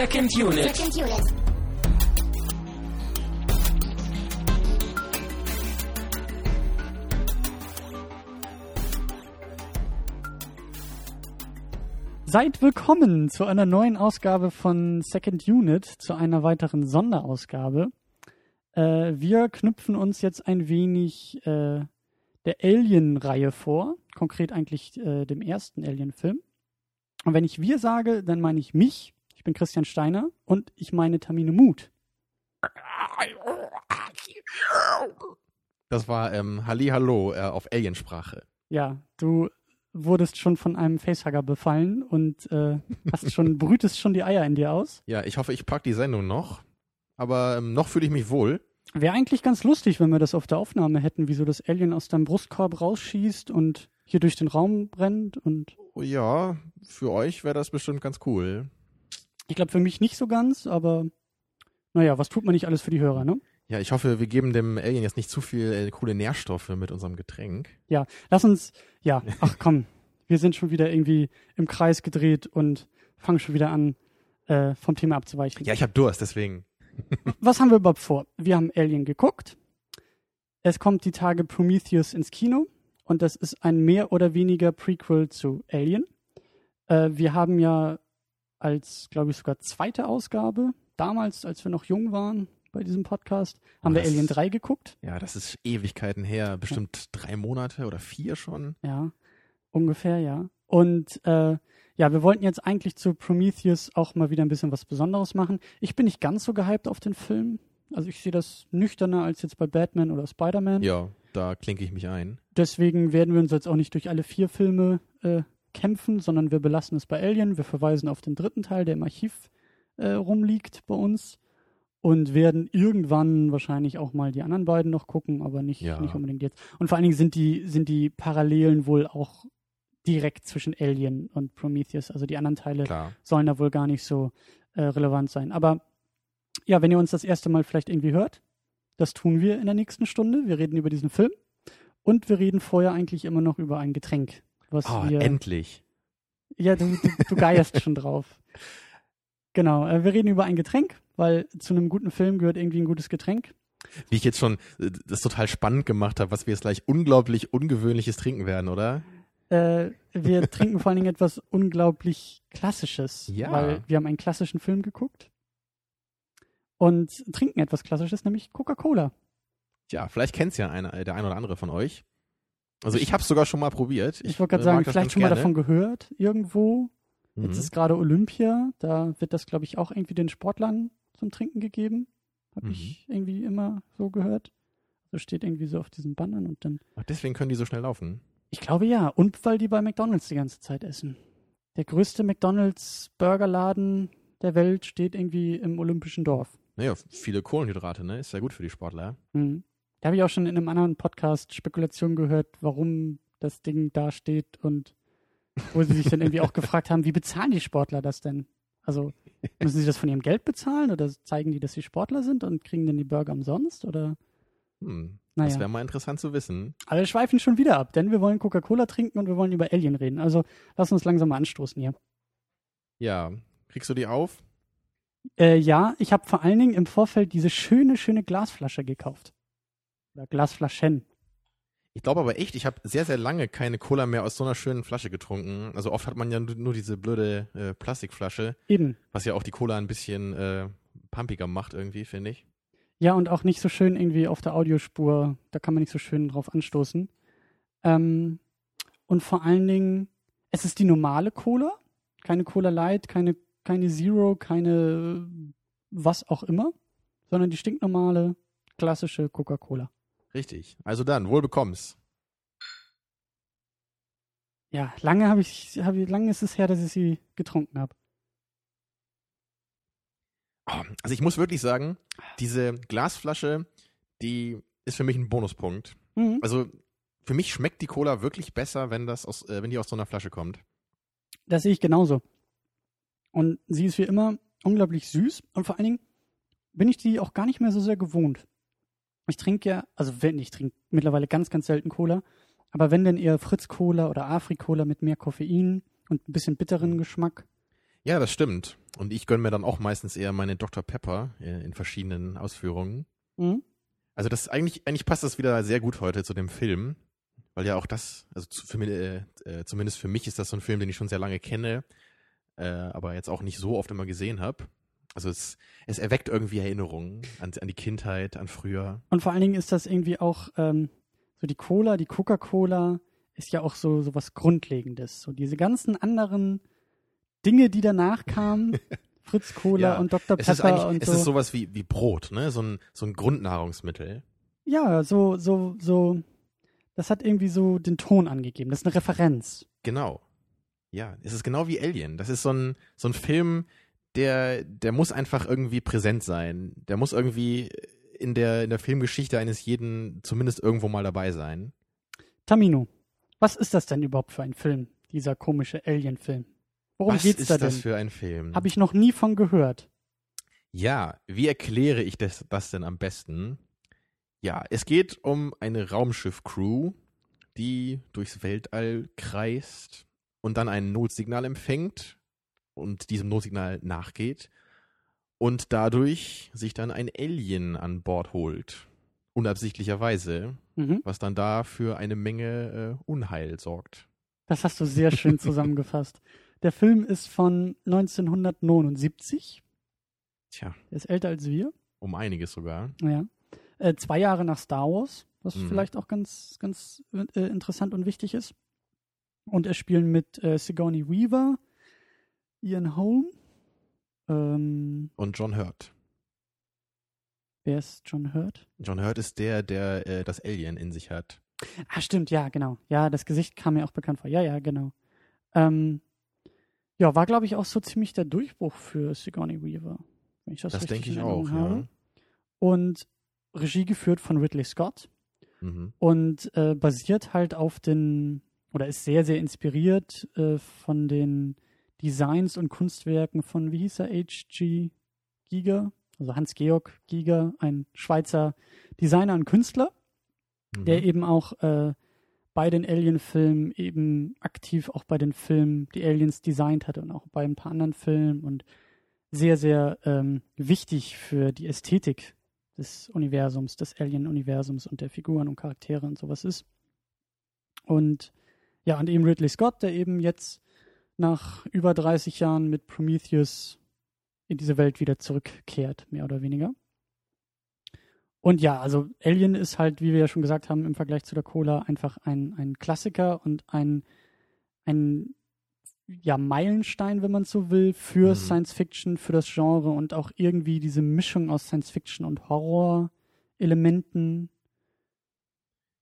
Second Unit. Second Unit. Seid willkommen zu einer neuen Ausgabe von Second Unit, zu einer weiteren Sonderausgabe. Äh, wir knüpfen uns jetzt ein wenig äh, der Alien-Reihe vor, konkret eigentlich äh, dem ersten Alien-Film. Und wenn ich wir sage, dann meine ich mich. Ich bin Christian Steiner und ich meine Tamine Mut. Das war ähm, Hallihallo äh, auf Aliensprache. Ja, du wurdest schon von einem Facehugger befallen und äh, hast schon, brütest schon die Eier in dir aus. Ja, ich hoffe, ich pack die Sendung noch. Aber ähm, noch fühle ich mich wohl. Wäre eigentlich ganz lustig, wenn wir das auf der Aufnahme hätten, wie so das Alien aus deinem Brustkorb rausschießt und hier durch den Raum brennt. Und Oh ja, für euch wäre das bestimmt ganz cool. Ich glaube für mich nicht so ganz, aber naja, was tut man nicht alles für die Hörer, ne? Ja, ich hoffe, wir geben dem Alien jetzt nicht zu viel äh, coole Nährstoffe mit unserem Getränk. Ja, lass uns, ja, ach komm, wir sind schon wieder irgendwie im Kreis gedreht und fangen schon wieder an, äh, vom Thema abzuweichen. Ja, ich habe Durst, deswegen. Was haben wir überhaupt vor? Wir haben Alien geguckt. Es kommt die Tage Prometheus ins Kino und das ist ein mehr oder weniger Prequel zu Alien. Äh, wir haben ja als, glaube ich, sogar zweite Ausgabe, damals, als wir noch jung waren bei diesem Podcast, haben Oh, wir das- Alien 3 geguckt. Ja, das ist Ewigkeiten her. Bestimmt drei Monate oder vier schon. Ja, ungefähr, ja. Und äh, ja, wir wollten jetzt eigentlich zu Prometheus auch mal wieder ein bisschen was Besonderes machen. Ich bin nicht ganz so gehypt auf den Film. Also ich sehe das nüchterner als jetzt bei Batman oder Spider-Man. Ja, da klinke ich mich ein. Deswegen werden wir uns jetzt auch nicht durch alle vier Filme äh, kämpfen, sondern wir belassen es bei Alien. Wir verweisen auf den dritten Teil, der im Archiv äh, rumliegt bei uns. Und werden irgendwann wahrscheinlich auch mal die anderen beiden noch gucken, aber nicht, Ja. nicht unbedingt jetzt. Und vor allen Dingen sind die, sind die Parallelen wohl auch direkt zwischen Alien und Prometheus. Also die anderen Teile Klar. sollen da wohl gar nicht so äh, relevant sein. Aber ja, wenn ihr uns das erste Mal vielleicht irgendwie hört, das tun wir in der nächsten Stunde. Wir reden über diesen Film und wir reden vorher eigentlich immer noch über ein Getränk, was Oh, wir. endlich. Ja, du, du, du geierst schon drauf. Genau, äh, wir reden über ein Getränk, weil zu einem guten Film gehört irgendwie ein gutes Getränk. Wie ich jetzt schon äh, das total spannend gemacht habe, was wir jetzt gleich unglaublich Ungewöhnliches trinken werden, oder? Äh, wir trinken vor allen Dingen etwas unglaublich Klassisches, Ja. weil wir haben einen klassischen Film geguckt und trinken etwas Klassisches, nämlich Coca-Cola. Ja, vielleicht kennt's ja einer, äh, der ein oder andere von euch. Also ich habe es sogar schon mal probiert. Ich, wollte gerade äh, sagen, vielleicht schon mal gerne. davon gehört irgendwo. Mhm. Jetzt ist gerade Olympia, da wird das, glaube ich, auch irgendwie den Sportlern zum Trinken gegeben. Habe Mhm. ich irgendwie immer so gehört. So steht irgendwie so auf diesen Bannern und dann. Ach, deswegen können die so schnell laufen. Ich glaube ja. Und weil die bei McDonalds die ganze Zeit essen. Der größte McDonalds-Burgerladen der Welt steht irgendwie im Olympischen Dorf. Naja, viele Kohlenhydrate, ne? Ist ja gut für die Sportler. Mhm. Da habe ich auch schon in einem anderen Podcast Spekulationen gehört, warum das Ding da steht und wo sie sich dann irgendwie auch gefragt haben, wie bezahlen die Sportler das denn? Also müssen sie das von ihrem Geld bezahlen oder zeigen die, dass sie Sportler sind und kriegen dann die Burger umsonst? Oder Hm. Naja. Das wäre mal interessant zu wissen. alle schweifen schon wieder ab, denn wir wollen Coca-Cola trinken und wir wollen über Alien reden. Also lass uns langsam mal anstoßen hier. Ja, kriegst du die auf? Äh, ja, ich habe vor allen Dingen im Vorfeld diese schöne, schöne Glasflasche gekauft. Oder Glasflaschen. Ich glaube aber echt, ich habe sehr, sehr lange keine Cola mehr aus so einer schönen Flasche getrunken. Also oft hat man ja nur, diese blöde äh, Plastikflasche, Eben. was ja auch die Cola ein bisschen äh, pumpiger macht irgendwie, finde ich. Ja, und auch nicht so schön irgendwie auf der Audiospur. Da kann man nicht so schön drauf anstoßen. Ähm, und vor allen Dingen, es ist die normale Cola. Keine Cola Light, keine, keine Zero, keine was auch immer. Sondern die stinknormale, klassische Coca-Cola. Richtig. Also dann, wohl bekomm's. Ja, lange habe ich, hab lange ist es her, dass ich sie getrunken habe. Oh, also ich muss wirklich sagen, diese Glasflasche, die ist für mich ein Bonuspunkt. Mhm. Also für mich schmeckt die Cola wirklich besser, wenn das aus, äh, wenn die aus so einer Flasche kommt. Das sehe ich genauso. Und sie ist wie immer unglaublich süß und vor allen Dingen bin ich die auch gar nicht mehr so sehr gewohnt. Ich trinke ja, also wenn ich trinke mittlerweile ganz, ganz selten Cola, aber wenn denn eher Fritz Cola oder Afri Cola mit mehr Koffein und ein bisschen bitteren Geschmack. Ja, das stimmt. Und ich gönne mir dann auch meistens eher meine Dr. Pepper äh, in verschiedenen Ausführungen. Mhm. Also das eigentlich, eigentlich passt das wieder sehr gut heute zu dem Film, weil ja auch das, also zu, für, mich, äh, äh, zumindest für mich ist das so ein Film, den ich schon sehr lange kenne, äh, aber jetzt auch nicht so oft immer gesehen habe. Also es, es erweckt irgendwie Erinnerungen an, an die Kindheit, an früher. Und vor allen Dingen ist das irgendwie auch ähm, so die Cola, die Coca-Cola ist ja auch so, so was Grundlegendes. So diese ganzen anderen Dinge, die danach kamen, Fritz Cola Ja, und Dr. Es ist Pepper eigentlich, und es so. ist sowas wie, wie Brot, ne? So ein, so ein Grundnahrungsmittel. Ja, so, so, so, das hat irgendwie so den Ton angegeben. Das ist eine Referenz. Genau. Ja, es ist genau wie Alien. Das ist so ein, so ein Film, der, der muss einfach irgendwie präsent sein. Der muss irgendwie in der, in der Filmgeschichte eines jeden zumindest irgendwo mal dabei sein. Tamino, was ist das denn überhaupt für ein Film, dieser komische Alien-Film? Worum Was geht's ist da das denn? für ein Film? Habe ich noch nie von gehört. Ja, wie erkläre ich das, das denn am besten? Ja, es geht um eine Raumschiff-Crew, die durchs Weltall kreist und dann ein Notsignal empfängt und diesem Notsignal nachgeht und dadurch sich dann ein Alien an Bord holt. Unabsichtlicherweise, Mhm. was dann da für eine Menge äh, Unheil sorgt. Das hast du sehr schön zusammengefasst. Der Film ist von 1979. Tja, Der ist älter als wir. um einiges sogar. Ja. Äh, zwei Jahre nach Star Wars, was Mhm. vielleicht auch ganz, ganz äh, interessant und wichtig ist. Und er spielen mit äh, Sigourney Weaver, Ian Holm. Ähm, Und John Hurt. wer ist John Hurt? John Hurt ist der, der äh, das Alien in sich hat. Ah, stimmt, ja, genau. Ja, das Gesicht kam mir auch bekannt vor. Ja, ja, genau. Ähm, ja, war, glaube ich, auch so ziemlich der Durchbruch für Sigourney Weaver. Wenn ich das, Das denke ich auch, Erinnerung ja. habe. Und Regie geführt von Ridley Scott Mhm. und äh, basiert halt auf den, oder ist sehr, sehr inspiriert äh, von den Designs und Kunstwerken von, wie hieß er, H.G. Giger, also Hans-Georg Giger, ein Schweizer Designer und Künstler Mhm. der eben auch äh, bei den Alien-Filmen eben aktiv auch bei den Filmen die Aliens designt hat und auch bei ein paar anderen Filmen und sehr, sehr ähm, wichtig für die Ästhetik des Universums, des Alien-Universums und der Figuren und Charaktere und sowas ist. Und ja, und eben Ridley Scott, der eben jetzt nach über 30 Jahren mit Prometheus in diese Welt wieder zurückkehrt, mehr oder weniger. Und ja, also Alien ist halt, wie wir ja schon gesagt haben, im Vergleich zu der Cola einfach ein, ein Klassiker und ein, ein ja, Meilenstein, wenn man so will, für Mhm. Science Fiction, für das Genre und auch irgendwie diese Mischung aus Science Fiction und Horror-Elementen.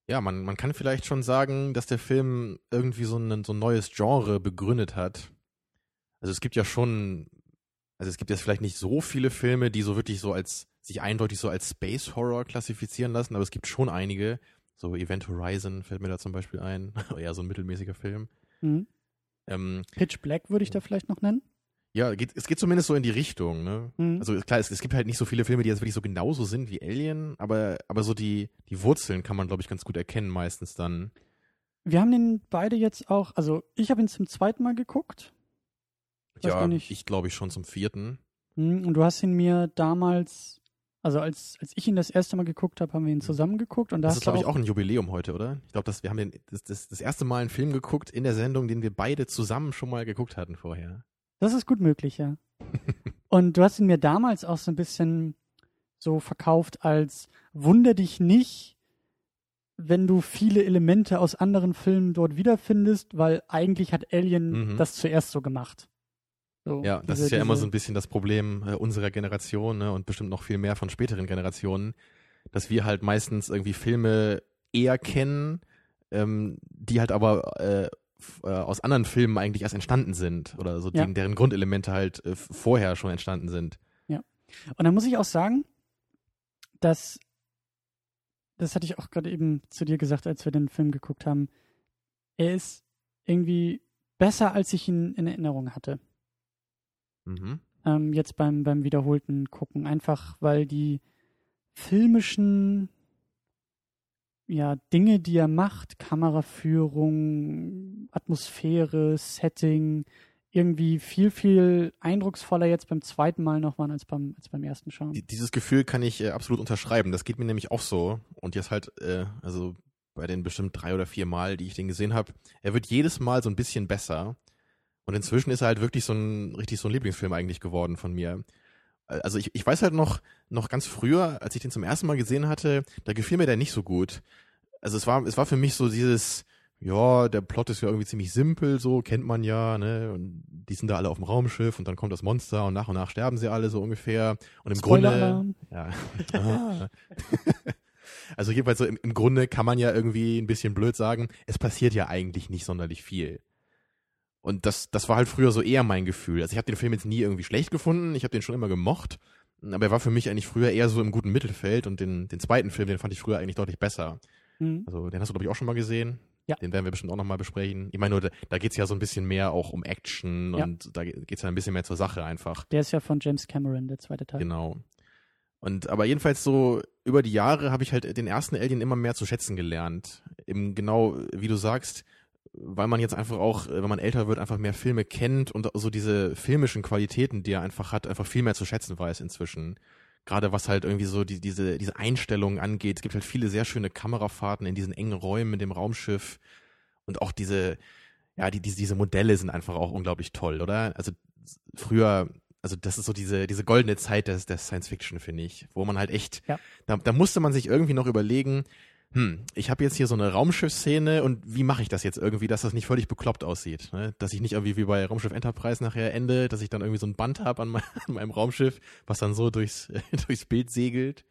Ja, man, man kann vielleicht schon sagen, dass der Film irgendwie so ein, so ein neues Genre begründet hat. Also es gibt ja schon, also es gibt jetzt vielleicht nicht so viele Filme, die so wirklich so als, sich eindeutig so als Space Horror klassifizieren lassen, aber es gibt schon einige. So Event Horizon fällt mir da zum Beispiel ein. ja, so ein mittelmäßiger Film. Mhm. Ähm, Pitch Black würde ich da vielleicht noch nennen. Ja, geht, es geht zumindest so in die Richtung, ne? Mhm. Also klar, es, es gibt halt nicht so viele Filme, die jetzt wirklich so genauso sind wie Alien, aber, aber so die, die Wurzeln kann man, glaube ich, ganz gut erkennen meistens dann. Wir haben den beide jetzt auch, also ich habe ihn zum zweiten Mal geguckt. Weiß ja, ich glaube ich schon zum vierten. Mhm, Und du hast ihn mir damals, also als, als ich ihn das erste Mal geguckt habe, haben wir ihn zusammen geguckt und da Das ist, glaube ich, auch, ein Jubiläum heute, oder? Ich glaube, wir haben den, das, das, das erste Mal einen Film geguckt in der Sendung, den wir beide zusammen schon mal geguckt hatten vorher. Das ist gut möglich, ja. und du hast ihn mir damals auch so ein bisschen so verkauft als Wunder dich nicht, wenn du viele Elemente aus anderen Filmen dort wiederfindest, weil eigentlich hat Alien Mhm. das zuerst so gemacht. So, Ja, das diese- ist ja immer diese- so ein bisschen das Problem äh, unserer Generation ne, und bestimmt noch viel mehr von späteren Generationen, dass wir halt meistens irgendwie Filme eher kennen, ähm, die halt aber äh, äh, aus anderen Filmen eigentlich erst entstanden sind oder so, Ja. die, deren Grundelemente halt äh, vorher schon entstanden sind. Und dann muss ich auch sagen, dass, das hatte ich auch gerade eben zu dir gesagt, als wir den Film geguckt haben, er ist irgendwie besser, als ich ihn in Erinnerung hatte. Mhm. Ähm, jetzt beim, beim wiederholten Gucken. Einfach, weil die filmischen ja, Dinge, die er macht, Kameraführung, Atmosphäre, Setting, irgendwie viel, viel eindrucksvoller jetzt beim zweiten Mal noch waren als beim, als beim ersten Schauen. Dieses Gefühl kann ich äh, absolut unterschreiben. Das geht mir nämlich auch so. Und jetzt halt, äh, also bei den bestimmt drei oder vier Mal, die ich den gesehen habe, er wird jedes Mal so ein bisschen besser. Und inzwischen ist er halt wirklich so ein, richtig so ein Lieblingsfilm eigentlich geworden von mir. Also ich, ich weiß halt noch, noch ganz früher, als ich den zum ersten Mal gesehen hatte, da gefiel mir der nicht so gut. Also es war, es war für mich so dieses, ja, der Plot ist ja irgendwie ziemlich simpel, so kennt man ja, ne? Und die sind da alle auf dem Raumschiff und dann kommt das Monster und nach und nach sterben sie alle so ungefähr. Und im Spoiler Grunde, ja, also jedenfalls so im, im Grunde kann man ja irgendwie ein bisschen blöd sagen, es passiert ja eigentlich nicht sonderlich viel. Und das, das war halt früher so eher mein Gefühl. Also ich habe den Film jetzt nie irgendwie schlecht gefunden, ich habe den schon immer gemocht, aber er war für mich eigentlich früher eher so im guten Mittelfeld und den, den zweiten Film, den fand ich früher eigentlich deutlich besser. Mhm. Also den hast du, glaube ich, auch schon mal gesehen. Ja. Den werden wir bestimmt auch nochmal besprechen. Ich meine nur, da, da geht es ja so ein bisschen mehr auch um Action Ja. und da geht es ja ein bisschen mehr zur Sache einfach. Der ist ja von James Cameron, der zweite Teil. Genau. Und aber jedenfalls so über die Jahre habe ich halt den ersten Alien immer mehr zu schätzen gelernt. Eben genau, wie du sagst, weil man jetzt einfach auch, äh, wenn man älter wird, einfach mehr Filme kennt und so diese filmischen Qualitäten, die er einfach hat, einfach viel mehr zu schätzen weiß inzwischen. Gerade was halt irgendwie so die, diese, diese Einstellungen angeht. Es gibt halt viele sehr schöne Kamerafahrten in diesen engen Räumen mit dem Raumschiff. Und auch diese, ja, die, diese, diese Modelle sind einfach auch unglaublich toll, oder? Also früher, also das ist so diese, diese goldene Zeit des, des Science Fiction, finde ich, wo man halt echt, Ja. da, da musste man sich irgendwie noch überlegen, hm, ich habe jetzt hier so eine Raumschiffszene und wie mache ich das jetzt irgendwie, dass das nicht völlig bekloppt aussieht, ne? Dass ich nicht irgendwie wie bei Raumschiff Enterprise nachher ende, dass ich dann irgendwie so ein Band habe an, mein, an meinem Raumschiff, was dann so durchs, durchs Bild segelt.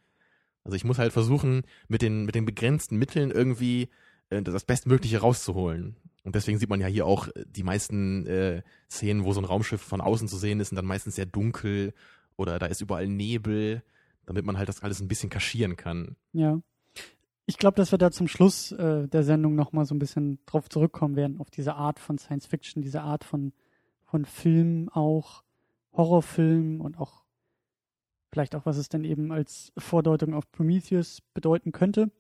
Also ich muss halt versuchen, mit den, mit den begrenzten Mitteln irgendwie äh, das Bestmögliche rauszuholen. Und deswegen sieht man ja hier auch äh, die meisten äh, Szenen, wo so ein Raumschiff von außen zu sehen ist, sind dann meistens sehr dunkel oder da ist überall Nebel, damit man halt das alles ein bisschen kaschieren kann. Ja. Ich glaube, dass wir da zum Schluss äh, der Sendung nochmal so ein bisschen drauf zurückkommen werden, auf diese Art von Science Fiction, diese Art von, von Film auch, Horrorfilm und auch vielleicht auch, was es denn eben als Vordeutung auf Prometheus bedeuten könnte.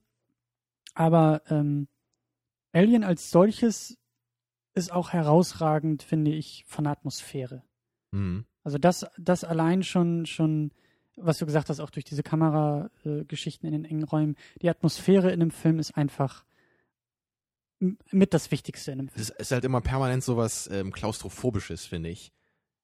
Aber ähm, Alien als solches ist auch herausragend, finde ich, von der Atmosphäre. Mhm. Also das, das allein schon, schon, was du gesagt hast, auch durch diese Kamerageschichten Geschichten in den engen Räumen, die Atmosphäre in dem Film ist einfach mit das Wichtigste in dem Film. Es ist halt immer permanent sowas ähm, klaustrophobisches, finde ich.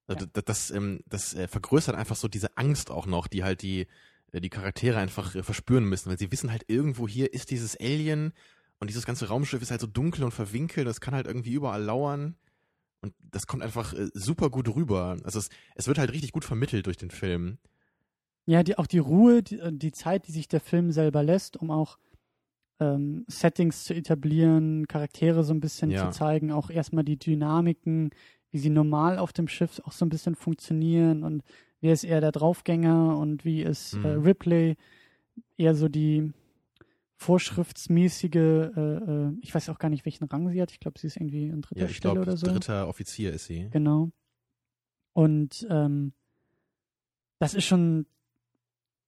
Also Ja. Das, das, ähm, das äh, vergrößert einfach so diese Angst auch noch, die halt die, äh, die Charaktere einfach äh, verspüren müssen, weil sie wissen halt irgendwo hier ist dieses Alien und dieses ganze Raumschiff ist halt so dunkel und verwinkelt, das kann halt irgendwie überall lauern und das kommt einfach äh, super gut rüber. Also es, es wird halt richtig gut vermittelt durch den Film. Ja, die, auch die Ruhe, die, äh, die Zeit, die sich der Film selber lässt, um auch ähm, Settings zu etablieren, Charaktere so ein bisschen Ja. zu zeigen, auch erstmal die Dynamiken, wie sie normal auf dem Schiff auch so ein bisschen funktionieren und wer ist eher der Draufgänger und wie ist äh, Mhm. Ripley eher so die vorschriftsmäßige, äh, äh, ich weiß auch gar nicht, welchen Rang sie hat. Ich glaube, sie ist irgendwie an dritter Ja, ich Stelle glaube, oder so. dritter Offizier ist sie. Genau. Und ähm, das ist schon,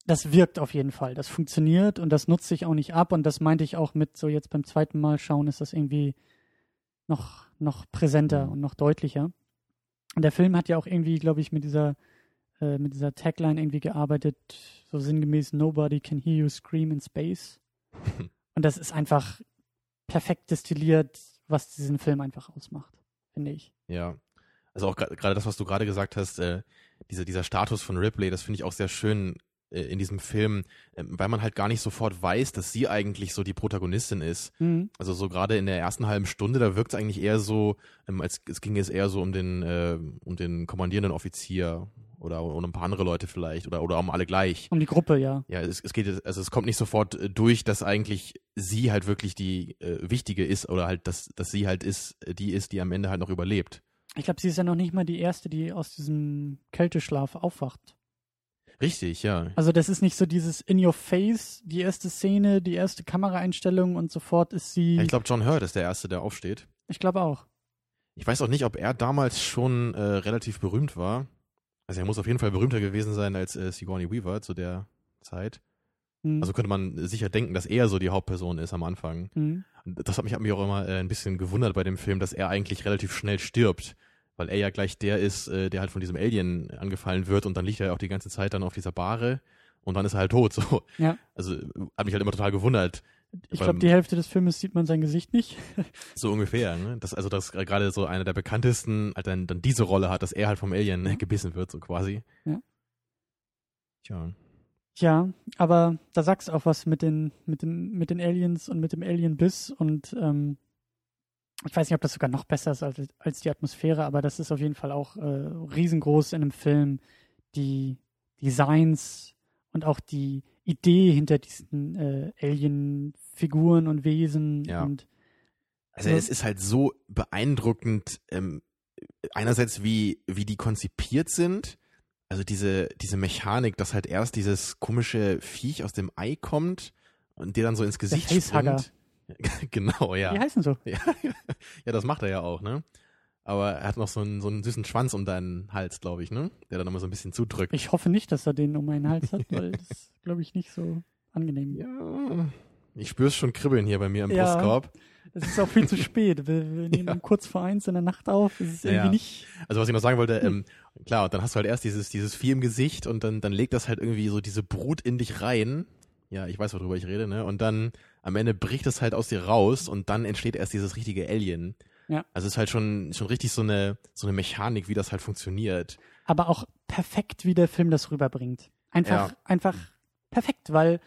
das wirkt auf jeden Fall. Das funktioniert und das nutzt sich auch nicht ab. Und das meinte ich auch mit so jetzt beim zweiten Mal schauen, ist das irgendwie noch, noch präsenter Mhm. und noch deutlicher. Und der Film hat ja auch irgendwie, glaube ich, mit dieser, äh, mit dieser Tagline irgendwie gearbeitet, so sinngemäß Nobody can hear you scream in space. und das ist einfach perfekt destilliert, was diesen Film einfach ausmacht, finde ich. Ja. Also auch gerade das, was du gerade gesagt hast, äh, diese, dieser Status von Ripley, das finde ich auch sehr schön in diesem Film, äh, weil man halt gar nicht sofort weiß, dass sie eigentlich so die Protagonistin ist. Mhm. Also so gerade in der ersten halben Stunde, da wirkt es eigentlich eher so, ähm, als es ging es eher so um den, äh, um den kommandierenden Offizier oder um ein paar andere Leute vielleicht oder, oder um alle gleich. Um die Gruppe, ja. Ja, es, es geht, also es kommt nicht sofort äh, durch, dass eigentlich sie halt wirklich die äh, wichtige ist oder halt, dass, dass sie halt ist, äh, die ist, die am Ende halt noch überlebt. Ich glaube, sie ist ja noch nicht mal die erste, die aus diesem Kälteschlaf aufwacht. Richtig, ja. Also das ist nicht so dieses in your face, die erste Szene, die erste Kameraeinstellung und sofort ist sie. Ich glaube, John Hurt ist der Erste, der aufsteht. ich glaube auch. Ich weiß auch nicht, ob er damals schon äh, relativ berühmt war. Also er muss auf jeden Fall berühmter gewesen sein als äh, Sigourney Weaver zu der Zeit. Hm. Also könnte man sicher denken, dass er so die Hauptperson ist am Anfang. Hm. Und das hat mich, hat mich auch immer äh, ein bisschen gewundert bei dem Film, dass er eigentlich relativ schnell stirbt. Weil er ja gleich der ist, äh, der halt von diesem Alien angefallen wird und dann liegt er ja auch die ganze Zeit dann auf dieser Bahre und dann ist er halt tot. So. Ja. Also hat mich halt immer total gewundert. Ich glaube, die Hälfte des Filmes sieht man sein Gesicht nicht. So ungefähr, ne? Das, also, dass gerade so einer der bekanntesten halt dann, dann diese Rolle hat, dass er halt vom Alien Mhm. gebissen wird, so quasi. Ja. Tja. Ja, aber da sagst du auch was mit den, mit den, mit den Aliens und mit dem Alien-Biss und ähm, ich weiß nicht, ob das sogar noch besser ist als, als die Atmosphäre, aber das ist auf jeden Fall auch äh, riesengroß in einem Film. Die Designs und auch die Idee hinter diesen äh, Alien-Figuren und Wesen Ja. und Also Ja. es ist halt so beeindruckend, ähm, einerseits wie, wie die konzipiert sind, also diese, diese Mechanik, dass halt erst dieses komische Viech aus dem Ei kommt und dir dann so ins Gesicht springt. genau, ja. die heißen so. ja. Ja, das macht er ja auch, ne? Aber er hat noch so einen, so einen süßen Schwanz um deinen Hals, glaube ich, ne? Der dann immer so ein bisschen zudrückt. Ich hoffe nicht, dass er den um meinen Hals hat, weil das glaube ich nicht so angenehm. ja, ich spüre es schon kribbeln hier bei mir im Ja. Brustkorb. Es ist auch viel zu spät. Wir, wir nehmen Ja. kurz vor eins in der Nacht auf. Es ist irgendwie ja. nicht. Also was ich noch sagen wollte, Hm. ähm, klar, und dann hast du halt erst dieses, dieses Vieh im Gesicht und dann, dann legt das halt irgendwie so diese Brut in dich rein. Ja, ich weiß, worüber ich rede, ne? Und dann am Ende bricht es halt aus dir raus und dann entsteht erst dieses richtige Alien. Ja. Also es ist halt schon, schon richtig so eine, so eine Mechanik, wie das halt funktioniert. aber auch perfekt, wie der Film das rüberbringt. Einfach, Ja. einfach perfekt, weil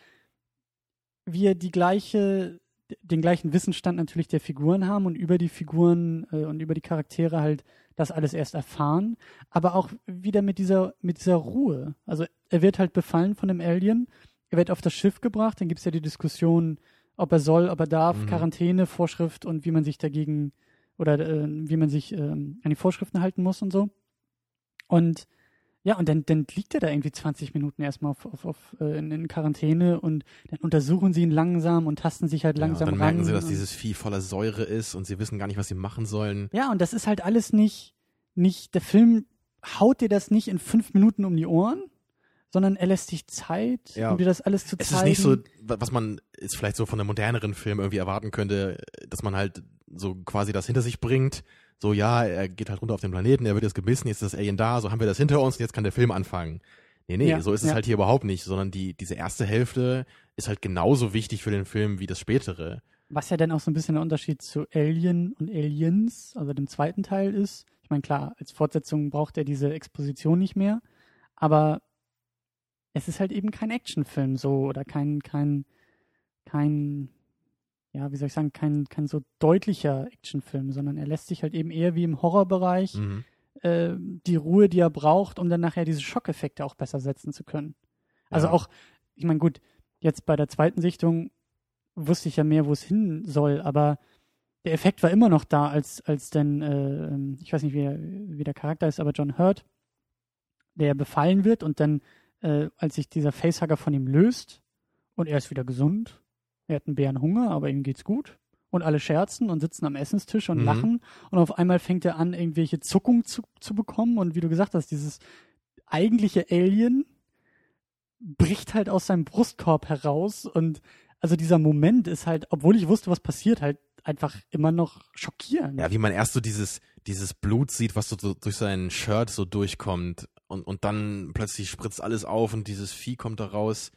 wir die gleiche, den gleichen Wissensstand natürlich der Figuren haben und über die Figuren äh, und über die Charaktere halt das alles erst erfahren, aber auch wieder mit dieser, mit dieser Ruhe. Also er wird halt befallen von dem Alien, er wird auf das Schiff gebracht, dann gibt es ja die Diskussion, ob er soll, ob er darf, Mhm. Quarantäne, Vorschrift und wie man sich dagegen oder äh, wie man sich ähm, an die Vorschriften halten muss und so. Und ja, und dann, dann liegt er da irgendwie 20 Minuten erstmal auf, auf, auf, äh, in, in Quarantäne und dann untersuchen sie ihn langsam und tasten sich halt langsam ja, und dann ran. merken sie, dass dieses Vieh voller Säure ist und sie wissen gar nicht, was sie machen sollen. Ja, und das ist halt alles nicht, nicht, der Film haut dir das nicht in fünf Minuten um die Ohren, sondern er lässt sich Zeit, Ja. um dir das alles zu Es zeigen. ist nicht so, wa- was man jetzt vielleicht so von einem moderneren Film irgendwie erwarten könnte, dass man halt so quasi das hinter sich bringt. So, ja, er geht halt runter auf den Planeten, er wird jetzt gebissen, jetzt ist das Alien da, so haben wir das hinter uns und jetzt kann der Film anfangen. Nee, nee, Ja, so ist es ja. halt hier überhaupt nicht, sondern die, diese erste Hälfte ist halt genauso wichtig für den Film wie das spätere. Was ja dann auch so ein bisschen der Unterschied zu Alien und Aliens, also dem zweiten Teil ist. Ich meine, klar, als Fortsetzung braucht er diese Exposition nicht mehr, aber es ist halt eben kein Actionfilm so oder kein, kein, kein, ja, wie soll ich sagen, kein, kein so deutlicher Actionfilm, sondern er lässt sich halt eben eher wie im Horrorbereich Mhm. äh, die Ruhe, die er braucht, um dann nachher diese Schockeffekte auch besser setzen zu können. Also Ja. auch, ich meine, gut, jetzt bei der zweiten Sichtung wusste ich ja mehr, wo es hin soll, aber der Effekt war immer noch da, als, als dann, äh, ich weiß nicht, wie, wie der Charakter ist, aber John Hurt, der befallen wird und dann, äh, als sich dieser Facehugger von ihm löst und er ist wieder gesund, er hat einen Bärenhunger, aber ihm geht's gut. Und alle scherzen und sitzen am Essenstisch und Mhm. lachen. Und auf einmal fängt er an, irgendwelche Zuckungen zu, zu bekommen. Und wie du gesagt hast, dieses eigentliche Alien bricht halt aus seinem Brustkorb heraus. Und also dieser Moment ist halt, obwohl ich wusste, was passiert, halt einfach immer noch schockierend. Ja, wie man erst so dieses, dieses Blut sieht, was so, so durch sein Shirt so durchkommt und, und dann plötzlich spritzt alles auf und dieses Vieh kommt da raus.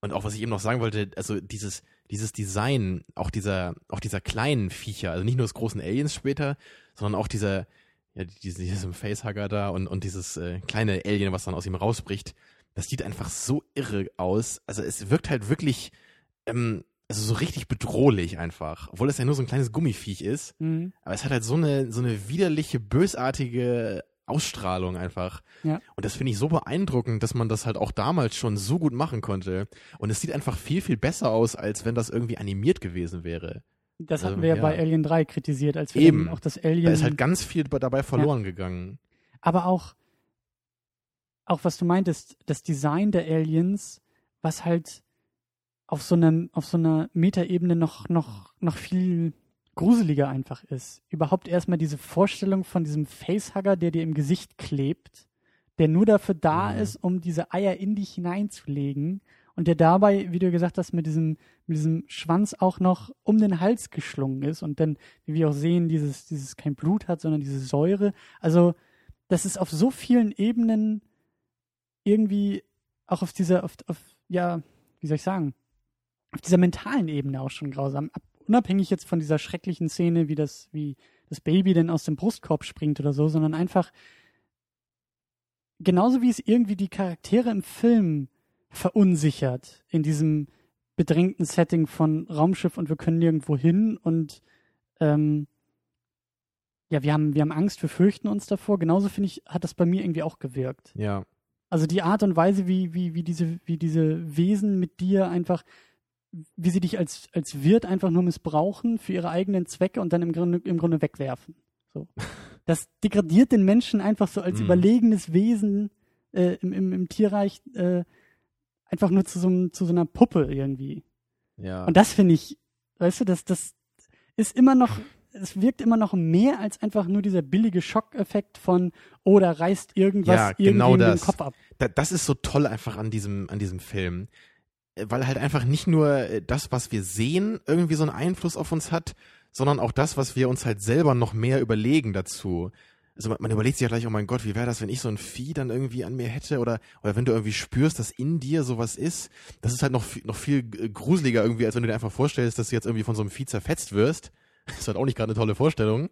Und auch was ich eben noch sagen wollte, also dieses, dieses Design, auch dieser, auch dieser kleinen Viecher, also nicht nur des großen Aliens später, sondern auch dieser, ja, diese, diesem Facehugger da und, und dieses äh, kleine Alien, was dann aus ihm rausbricht, das sieht einfach so irre aus. Also es wirkt halt wirklich, ähm, also so richtig bedrohlich einfach, obwohl es ja nur so ein kleines Gummiviech ist. Mhm. Aber es hat halt so eine, so eine widerliche, bösartige Ausstrahlung einfach. Ja. Und das finde ich so beeindruckend, dass man das halt auch damals schon so gut machen konnte. Und es sieht einfach viel, viel besser aus, als wenn das irgendwie animiert gewesen wäre. Das hatten Also, wir ja ja. bei Alien 3 kritisiert, als wir Eben. auch das Alien Da ist halt ganz viel dabei verloren gegangen. aber auch, auch was du meintest, das Design der Aliens, was halt auf so einem, auf so einer Metaebene noch, noch, noch viel gruseliger einfach ist. Überhaupt erstmal diese Vorstellung von diesem Facehugger, der dir im Gesicht klebt, der nur dafür da Mhm. ist, um diese Eier in dich hineinzulegen und der dabei, wie du gesagt hast, mit diesem, mit diesem Schwanz auch noch um den Hals geschlungen ist und dann, wie wir auch sehen, dieses, dieses kein Blut hat, sondern diese Säure. Also, das ist auf so vielen Ebenen irgendwie auch auf dieser, auf, auf, ja, wie soll ich sagen, auf dieser mentalen Ebene auch schon grausam. Ab, unabhängig jetzt von dieser schrecklichen Szene, wie das, wie das Baby denn aus dem Brustkorb springt oder so, sondern einfach genauso wie es irgendwie die Charaktere im Film verunsichert in diesem bedrängten Setting von Raumschiff und wir können nirgendwo hin und ähm, ja, wir haben, wir haben Angst, wir fürchten uns davor. Genauso finde ich, hat das bei mir irgendwie auch gewirkt. Ja. Also die Art und Weise, wie, wie, wie diese, wie diese Wesen mit dir einfach, wie sie dich als, als Wirt einfach nur missbrauchen für ihre eigenen Zwecke und dann im Grunde, im Grunde wegwerfen. So. Das degradiert den Menschen einfach so als Mhm. überlegenes Wesen äh, im, im, im Tierreich äh, einfach nur zu so, zu so einer Puppe irgendwie. Ja. Und das finde ich, weißt du, das, das ist immer noch, es wirkt immer noch mehr als einfach nur dieser billige Schockeffekt von, oh, da reißt irgendwas Ja, irgendwie genau in den. Kopf ab. da, das ist so toll einfach an diesem, an diesem Film. Weil halt einfach nicht nur äh, das, was wir sehen, irgendwie so einen Einfluss auf uns hat, sondern auch das, was wir uns halt selber noch mehr überlegen dazu. Also man, man überlegt sich ja gleich, oh mein Gott, wie wäre das, wenn ich so ein Vieh dann irgendwie an mir hätte oder, oder wenn du irgendwie spürst, dass in dir sowas ist. Das ist halt noch, viel- noch viel äh, gruseliger irgendwie, als wenn du dir einfach vorstellst, dass du jetzt irgendwie von so einem Vieh zerfetzt wirst. Das ist halt auch nicht gerade eine tolle Vorstellung.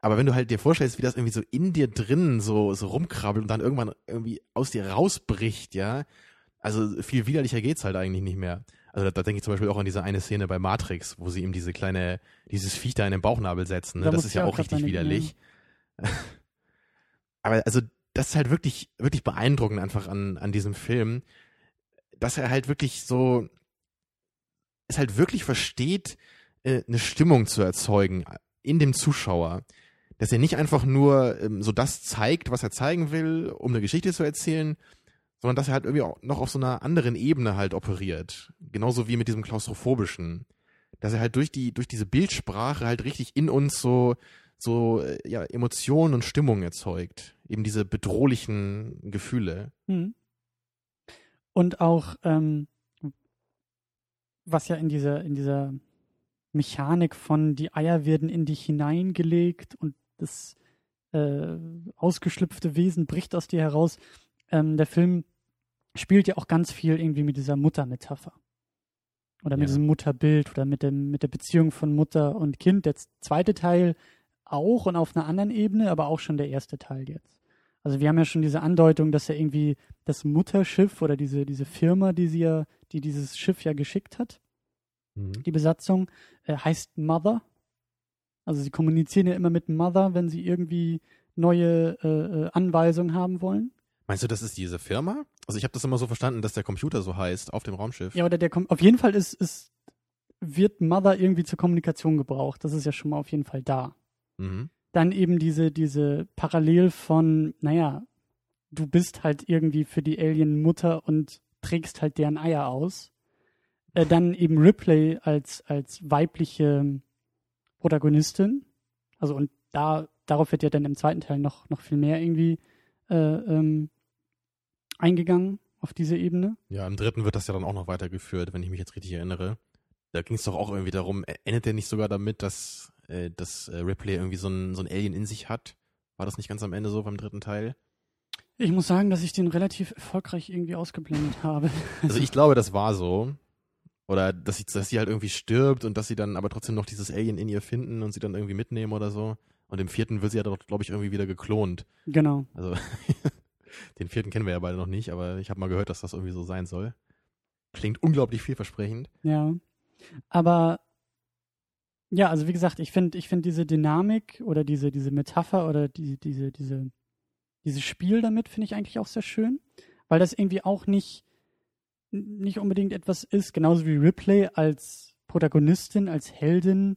Aber wenn du halt dir vorstellst, wie das irgendwie so in dir drin so, so rumkrabbelt und dann irgendwann irgendwie aus dir rausbricht, ja, also viel widerlicher geht's halt eigentlich nicht mehr. Also da, da denke ich zum Beispiel auch an diese eine Szene bei Matrix, wo sie ihm diese kleine, dieses Viech da in den Bauchnabel setzen. Ne? Da Das ist ja auch auch richtig widerlich. Aber also das ist halt wirklich, wirklich beeindruckend einfach an, an diesem Film, dass er halt wirklich so, es halt wirklich versteht, äh, eine Stimmung zu erzeugen in dem Zuschauer. Dass er nicht einfach nur ähm, so das zeigt, was er zeigen will, um eine Geschichte zu erzählen, sondern dass er halt irgendwie auch noch auf so einer anderen Ebene halt operiert. Genauso wie mit diesem klaustrophobischen. Dass er halt durch die, durch diese Bildsprache halt richtig in uns so, so, äh, ja, Emotionen und Stimmung erzeugt. Eben diese bedrohlichen Gefühle. Mhm. Und auch, ähm, was ja in dieser, in dieser Mechanik von die Eier werden in dich hineingelegt und das äh, ausgeschlüpfte Wesen bricht aus dir heraus. Ähm, der Film spielt ja auch ganz viel irgendwie mit dieser Muttermetapher. Oder mit Ja. diesem Mutterbild oder mit, dem, mit der Beziehung von Mutter und Kind. Der zweite Teil auch und auf einer anderen Ebene, aber auch schon der erste Teil jetzt. Also wir haben ja schon diese Andeutung, dass er irgendwie das Mutterschiff oder diese, diese Firma, die sie ja, die dieses Schiff ja geschickt hat, die Besatzung, äh, heißt Mother. Also sie kommunizieren ja immer mit Mother, wenn sie irgendwie neue äh, äh, Anweisungen haben wollen. Meinst du, das ist diese Firma? Also ich habe das immer so verstanden, dass der Computer so heißt auf dem Raumschiff. Ja, oder der kommt, auf jeden Fall ist, ist, wird Mother irgendwie zur Kommunikation gebraucht. Das ist ja schon mal auf jeden Fall da. Mhm. Dann eben diese, diese Parallel von, naja, du bist halt irgendwie für die Alien-Mutter und trägst halt deren Eier aus. Äh, dann eben Ripley als, als weibliche Protagonistin. Also und da, darauf wird ja dann im zweiten Teil noch, noch viel mehr irgendwie äh, ähm, eingegangen auf diese Ebene. Ja, im dritten wird das ja dann auch noch weitergeführt, wenn ich mich jetzt richtig erinnere. Da ging es doch auch irgendwie darum, äh, endet der nicht sogar damit, dass, äh, dass äh, Ripley irgendwie so ein, so ein Alien in sich hat? War das nicht ganz am Ende so beim dritten Teil? Ich muss sagen, dass ich den relativ erfolgreich irgendwie ausgeblendet habe. Also ich glaube, das war so. Oder dass sie, dass sie halt irgendwie stirbt und dass sie dann aber trotzdem noch dieses Alien in ihr finden und sie dann irgendwie mitnehmen oder so. Und im vierten wird sie ja doch, glaube ich, irgendwie wieder geklont. Genau. Also den vierten kennen wir ja beide noch nicht, aber ich habe mal gehört, dass das irgendwie so sein soll. Klingt unglaublich vielversprechend. Ja. Aber ja, also wie gesagt, ich finde ich finde diese Dynamik oder diese, diese Metapher oder die, diese, diese, dieses Spiel damit finde ich eigentlich auch sehr schön, weil das irgendwie auch nicht, nicht unbedingt etwas ist, genauso wie Ripley als Protagonistin, als Heldin,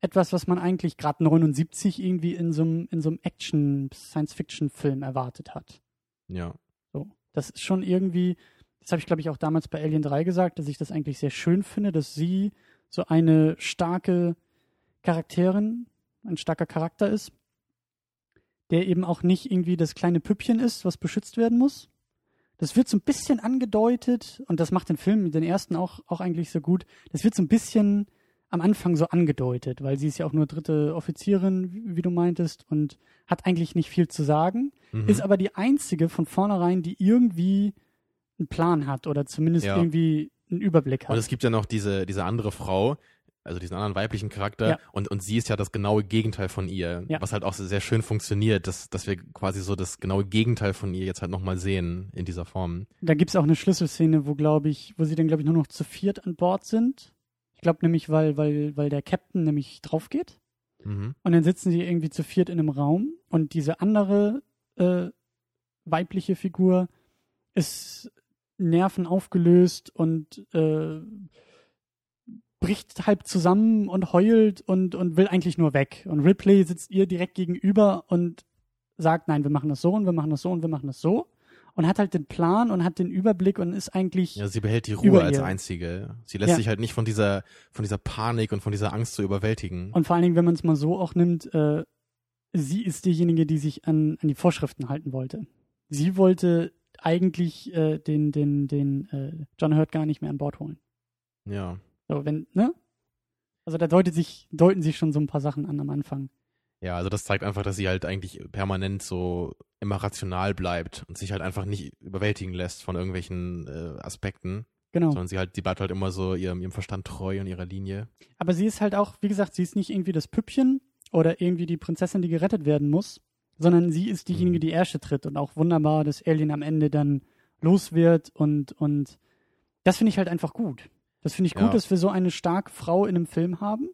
etwas, was man eigentlich gerade 79 irgendwie in so einem in so einem Action-Science-Fiction-Film erwartet hat. Ja. So. Das ist schon irgendwie, das habe ich glaube ich auch damals bei Alien 3 gesagt, dass ich das eigentlich sehr schön finde, dass sie so eine starke Charakterin, ein starker Charakter ist, der eben auch nicht irgendwie das kleine Püppchen ist, was beschützt werden muss, das wird so ein bisschen angedeutet und das macht den Film, den ersten auch, auch eigentlich so gut. Das wird so ein bisschen am Anfang so angedeutet, weil sie ist ja auch nur dritte Offizierin, wie, du meintest, und hat eigentlich nicht viel zu sagen, Mhm. ist aber die einzige von vornherein, die irgendwie einen Plan hat oder zumindest Ja. irgendwie einen Überblick hat. Und es gibt ja noch diese, diese andere Frau, also diesen anderen weiblichen Charakter, Ja. und, und sie ist ja das genaue Gegenteil von ihr, Ja. was halt auch sehr schön funktioniert, dass, dass wir quasi so das genaue Gegenteil von ihr jetzt halt nochmal sehen in dieser Form. Da gibt's auch eine Schlüsselszene, wo, glaube ich, wo sie dann, glaube ich, nur noch zu viert an Bord sind. Ich glaube nämlich, weil, weil, weil der Captain nämlich drauf geht. Mhm. Und dann sitzen sie irgendwie zu viert in einem Raum und diese andere äh, weibliche Figur ist Nerven aufgelöst und äh, bricht halb zusammen und heult und, und will eigentlich nur weg. Und Ripley sitzt ihr direkt gegenüber und sagt, nein, wir machen das so und wir machen das so und wir machen das so. Und hat halt den Plan und hat den Überblick und ist eigentlich Ja, sie behält die Ruhe als ihr. einzige. Sie lässt Ja. sich halt nicht von dieser, von dieser Panik und von dieser Angst so überwältigen. Und vor allen Dingen, wenn man es mal so auch nimmt, äh, sie ist diejenige, die sich an, an die Vorschriften halten wollte. Sie wollte eigentlich äh, den, den, den äh, John Hurt gar nicht mehr an Bord holen. ja. So, wenn, ne? Also da deutet sich, deuten sich schon so ein paar Sachen an am Anfang. Ja, also das zeigt einfach, dass sie halt eigentlich permanent so immer rational bleibt und sich halt einfach nicht überwältigen lässt von irgendwelchen äh, Aspekten, Genau. sondern sie halt, die bleibt halt immer so ihrem, ihrem Verstand treu und ihrer Linie. Aber sie ist halt auch, wie gesagt, sie ist nicht irgendwie das Püppchen oder irgendwie die Prinzessin, die gerettet werden muss, sondern sie ist diejenige, Mhm. die Ärsche tritt und auch wunderbar, dass Alien am Ende dann los wird und, und das finde ich halt einfach gut. Das finde ich gut, Ja. dass wir so eine starke Frau in einem Film haben,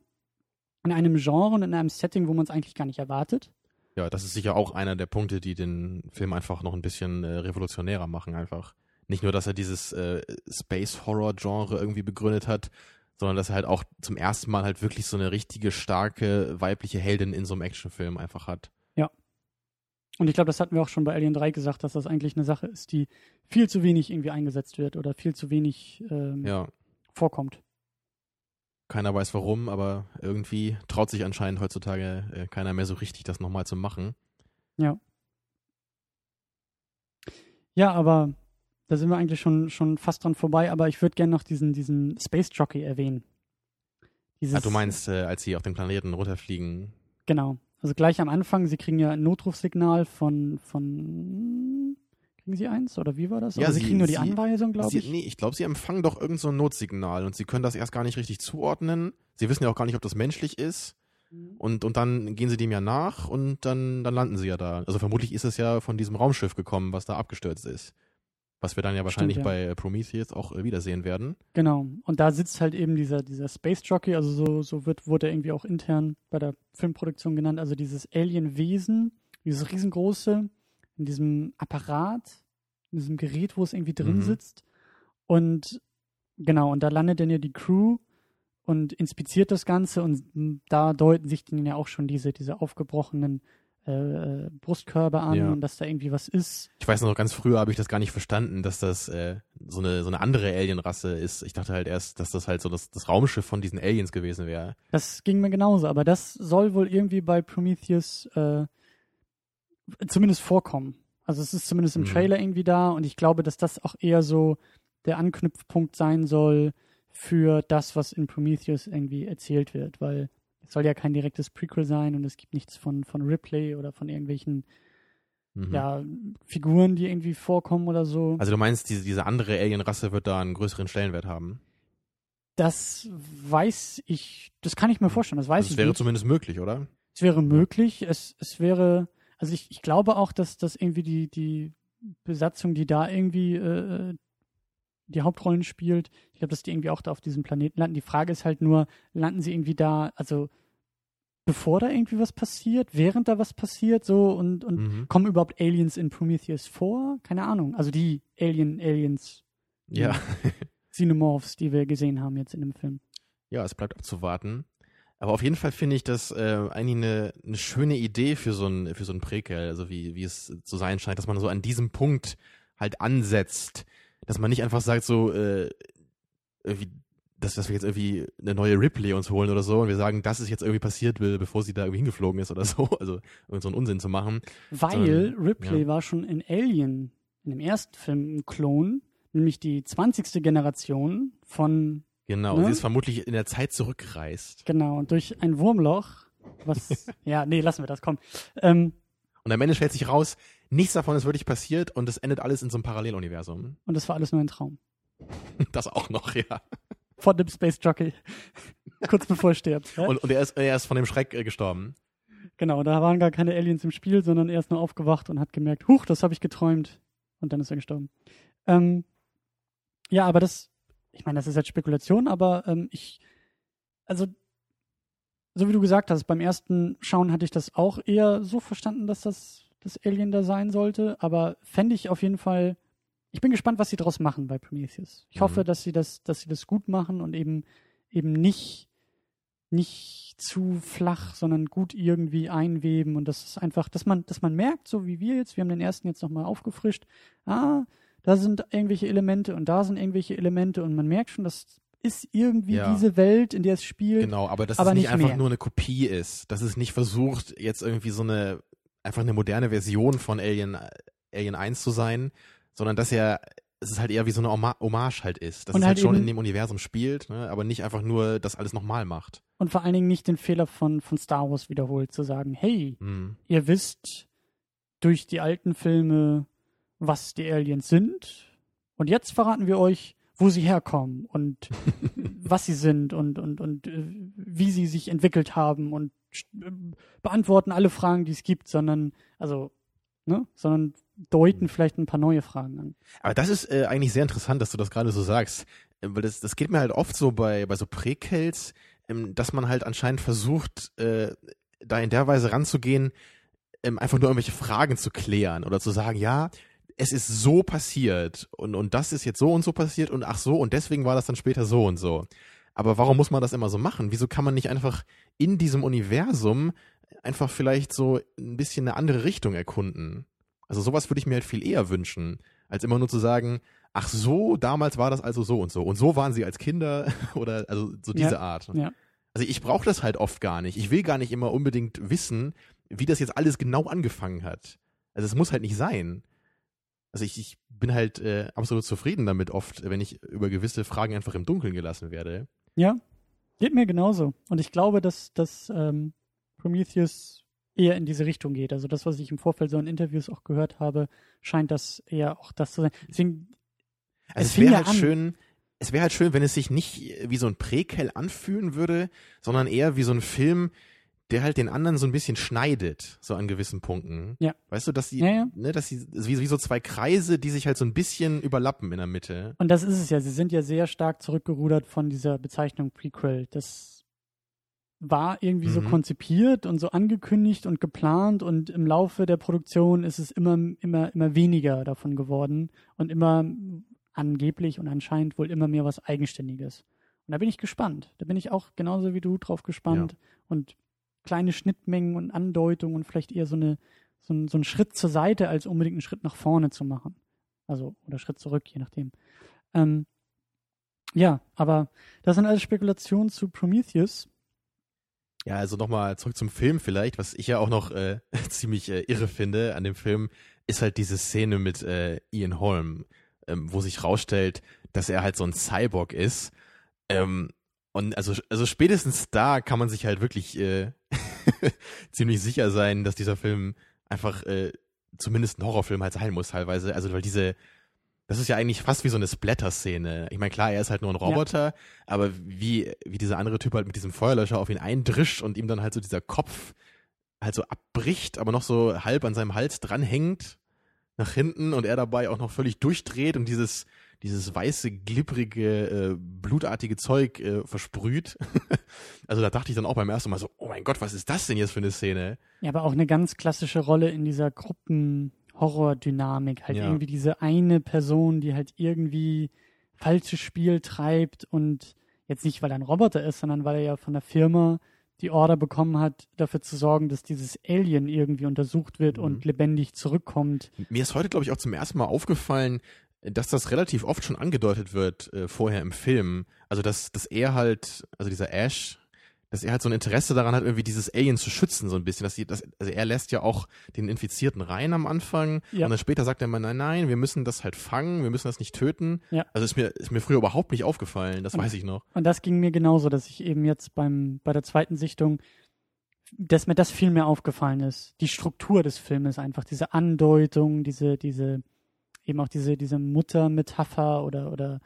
in einem Genre und in einem Setting, wo man es eigentlich gar nicht erwartet. Ja, das ist sicher auch einer der Punkte, die den Film einfach noch ein bisschen äh, revolutionärer machen einfach. Nicht nur, dass er dieses äh, Space-Horror-Genre irgendwie begründet hat, sondern dass er halt auch zum ersten Mal halt wirklich so eine richtige, starke, weibliche Heldin in so einem Actionfilm einfach hat. Und ich glaube, das hatten wir auch schon bei Alien 3 gesagt, dass das eigentlich eine Sache ist, die viel zu wenig irgendwie eingesetzt wird oder viel zu wenig ähm, Ja, vorkommt. Keiner weiß warum, aber irgendwie traut sich anscheinend heutzutage äh, keiner mehr so richtig, das nochmal zu machen. Ja, aber da sind wir eigentlich schon, schon fast dran vorbei, aber ich würde gerne noch diesen, diesen Space Jockey erwähnen. Dieses, Ah, du meinst, äh, als sie auf den Planeten runterfliegen, Genau. Also gleich am Anfang, sie kriegen ja ein Notrufsignal von, von kriegen sie eins oder wie war das? Ja, Oder sie, sie- kriegen nur die sie- Anweisung, glaube Sie, ich. nee, ich glaube, sie empfangen doch irgend so ein Notsignal und sie können das erst gar nicht richtig zuordnen. Sie wissen ja auch gar nicht, ob das menschlich ist. Und, und dann gehen sie dem ja nach und dann, dann landen sie ja da. Also vermutlich ist es ja von diesem Raumschiff gekommen, was da abgestürzt ist. Was wir dann ja wahrscheinlich ja. bei Prometheus auch äh, wiedersehen werden. Genau. Und da sitzt halt eben dieser, dieser Space Jockey, also so, so wird, wurde er irgendwie auch intern bei der Filmproduktion genannt, also dieses Alien-Wesen, dieses riesengroße, in diesem Apparat, in diesem Gerät, wo es irgendwie drin Mhm. sitzt. Und genau, und da landet dann ja die Crew und inspiziert das Ganze und da deuten sich dann ja auch schon diese, diese aufgebrochenen äh, äh, Brustkörbe an Ja. und dass da irgendwie was ist. Ich weiß noch, ganz früher habe ich das gar nicht verstanden, dass das äh, so, eine, so eine andere Alienrasse ist. Ich dachte halt erst, dass das halt so das, das Raumschiff von diesen Aliens gewesen wäre. Das ging mir genauso, aber das soll wohl irgendwie bei Prometheus äh, zumindest vorkommen. Also es ist zumindest im Mhm. Trailer irgendwie da und ich glaube, dass das auch eher so der Anknüpfpunkt sein soll für das, was in Prometheus irgendwie erzählt wird, weil es soll ja kein direktes Prequel sein und es gibt nichts von, von Ripley oder von irgendwelchen Mhm. ja, Figuren, die irgendwie vorkommen oder so. Also du meinst, diese, diese andere Alienrasse wird da einen größeren Stellenwert haben? Das weiß ich, das kann ich mir vorstellen, das weiß Also ich es wäre nicht. zumindest möglich, oder? Es wäre möglich. Es, es wäre, also ich, ich glaube auch, dass das irgendwie die, die Besatzung, die da irgendwie äh, die Hauptrollen spielt, ich glaube, dass die irgendwie auch da auf diesem Planeten landen. Die Frage ist halt nur, landen sie irgendwie da, also bevor da irgendwie was passiert, während da was passiert, so und, und Mhm. kommen überhaupt Aliens in Prometheus vor? Keine Ahnung. Also die Alien, Aliens, Ja. Xenomorphs, die wir gesehen haben jetzt in dem Film. Ja, es bleibt abzuwarten. Aber auf jeden Fall finde ich das äh, eigentlich eine, eine schöne Idee für so ein, für so ein Prequel, also wie, wie es zu sein scheint, dass man so an diesem Punkt halt ansetzt, dass man nicht einfach sagt so, äh, irgendwie, dass, dass wir jetzt irgendwie eine neue Ripley uns holen oder so und wir sagen, das ist jetzt irgendwie passiert, be- bevor sie da irgendwie hingeflogen ist oder so, also irgend so einen Unsinn zu machen. Weil Sondern- Ripley ja. war schon in Alien in dem ersten Film ein Klon, nämlich die 20. Generation von. Genau, Ne? sie ist vermutlich in der Zeit zurückgereist. Genau, durch ein Wurmloch. Was. ja, nee, lassen wir das, komm. Ähm, Und am Ende stellt sich raus, nichts davon ist wirklich passiert und es endet alles in so einem Paralleluniversum. und das war alles nur ein Traum. Das auch noch, ja. Von dem Space Jockey. Kurz bevor er stirbt. Ja? Und, und er, ist, er ist von dem Schreck äh, gestorben. Genau, da waren gar keine Aliens im Spiel, sondern er ist nur aufgewacht und hat gemerkt, huch, das habe ich geträumt. Und dann ist er gestorben. Ähm, ja, aber das, ich meine, das ist jetzt Spekulation, aber ähm, ich, also, so wie du gesagt hast, beim ersten Schauen hatte ich das auch eher so verstanden, dass das das Alien da sein sollte, aber fände ich auf jeden Fall, ich bin gespannt, was sie daraus machen bei Prometheus. Ich Mhm. hoffe, dass sie das, dass sie das gut machen und eben, eben nicht, nicht zu flach, sondern gut irgendwie einweben und das ist einfach, dass man, dass man merkt, so wie wir jetzt, wir haben den ersten jetzt nochmal aufgefrischt, ah, da sind irgendwelche Elemente und da sind irgendwelche Elemente und man merkt schon, das ist irgendwie Ja. diese Welt, in der es spielt. Genau, aber dass aber es nicht nicht einfach mehr. nur eine Kopie ist. Dass es nicht versucht, jetzt irgendwie so eine, einfach eine moderne Version von Alien, Alien 1 zu sein, sondern dass er, es ist halt eher wie so eine Hommage halt ist. Dass Und es halt halt schon in dem Universum spielt, ne, aber nicht einfach nur das alles nochmal macht. Und vor allen Dingen nicht den Fehler von, von Star Wars wiederholt, zu sagen, hey, Hm. ihr wisst durch die alten Filme, was die Aliens sind. Und jetzt verraten wir euch, wo sie herkommen und was sie sind und, und, und äh, wie sie sich entwickelt haben und äh, beantworten alle Fragen, die es gibt, sondern, also, ne, sondern deuten vielleicht ein paar neue Fragen an. Aber das ist äh, eigentlich sehr interessant, dass du das gerade so sagst, äh, weil das, das geht mir halt oft so bei, bei so Präquels, ähm, dass man halt anscheinend versucht, äh, da in der Weise ranzugehen, ähm, einfach nur irgendwelche Fragen zu klären oder zu sagen, ja, es ist so passiert und, und das ist jetzt so und so passiert und ach so und deswegen war das dann später so und so. Aber warum muss man das immer so machen? Wieso kann man nicht einfach in diesem Universum einfach vielleicht so ein bisschen eine andere Richtung erkunden? Also sowas würde ich mir halt viel eher wünschen, als immer nur zu sagen, ach so, damals war das also so und so. Und so waren sie als Kinder oder also so diese Ja, Art. ja. Also ich brauche das halt oft gar nicht. Ich will gar nicht immer unbedingt wissen, wie das jetzt alles genau angefangen hat. Also es muss halt nicht sein. Also ich, ich bin halt äh, absolut zufrieden damit oft, wenn ich über gewisse Fragen einfach im Dunkeln gelassen werde. Ja, geht mir genauso. Und ich glaube, dass, dass ähm, Prometheus eher in diese Richtung geht. Also das, was ich im Vorfeld so in Interviews auch gehört habe, scheint das eher auch das zu sein. Deswegen, Also Es es, wäre halt an. schön, es wäre halt schön, wenn es sich nicht wie so ein Präquel anfühlen würde, sondern eher wie so ein Film, der halt den anderen so ein bisschen schneidet, so an gewissen Punkten. Ja. Weißt du, dass die, Ja, ja. ne, dass die, wie, wie so zwei Kreise, die sich halt so ein bisschen überlappen in der Mitte. und das ist es ja, sie sind ja sehr stark zurückgerudert von dieser Bezeichnung Prequel. Das war irgendwie so Mhm. konzipiert und so angekündigt und geplant und im Laufe der Produktion ist es immer, immer, immer weniger davon geworden und immer angeblich und anscheinend wohl immer mehr was Eigenständiges. Und da bin ich gespannt. Da bin ich auch genauso wie du drauf gespannt. Und kleine Schnittmengen und Andeutungen und vielleicht eher so eine so ein, so einen Schritt zur Seite, als unbedingt einen Schritt nach vorne zu machen. Also, oder Schritt zurück, je nachdem. Ähm, ja, aber das sind alles Spekulationen zu Prometheus. Ja, also nochmal zurück zum Film vielleicht, was ich ja auch noch äh, ziemlich äh, irre finde an dem Film, ist halt diese Szene mit äh, Ian Holm, ähm, wo sich rausstellt, dass er halt so ein Cyborg ist. Ähm, und also, also spätestens da kann man sich halt wirklich äh, ziemlich sicher sein, dass dieser Film einfach äh, zumindest ein Horrorfilm halt sein muss teilweise. Also weil diese, das ist ja eigentlich fast wie so eine Splatter-Szene. Ich meine, klar, er ist halt nur ein Roboter, aber wie, wie dieser andere Typ halt mit diesem Feuerlöscher auf ihn eindrischt und ihm dann halt so dieser Kopf halt so abbricht, aber noch so halb an seinem Hals dranhängt nach hinten und er dabei auch noch völlig durchdreht und dieses dieses weiße, glibbrige, äh, blutartige Zeug äh, versprüht. also da dachte ich dann auch beim ersten Mal so, oh mein Gott, was ist das denn jetzt für eine Szene? Ja, aber auch eine ganz klassische Rolle in dieser Gruppen-Horror-Dynamik. Halt Ja. irgendwie diese eine Person, die halt irgendwie falsches Spiel treibt und jetzt nicht, weil er ein Roboter ist, sondern weil er ja von der Firma die Order bekommen hat, dafür zu sorgen, dass dieses Alien irgendwie untersucht wird Mhm. und lebendig zurückkommt. Mir ist heute, glaube ich, auch zum ersten Mal aufgefallen, dass das relativ oft schon angedeutet wird äh, vorher im Film. Also dass, dass er halt, also dieser Ash, dass er halt so ein Interesse daran hat, irgendwie dieses Alien zu schützen, so ein bisschen. Dass die, dass, also er lässt ja auch den Infizierten rein am Anfang Ja. und dann später sagt er immer, nein, nein, wir müssen das halt fangen, wir müssen das nicht töten. Ja. Also ist mir, ist mir früher überhaupt nicht aufgefallen, das Und- weiß ich noch. Und das ging mir genauso, dass ich eben jetzt beim, bei der zweiten Sichtung, dass mir das viel mehr aufgefallen ist. Die Struktur des Filmes einfach, diese Andeutung, diese, diese, eben auch diese, diese Mutter-Metapher oder, oder,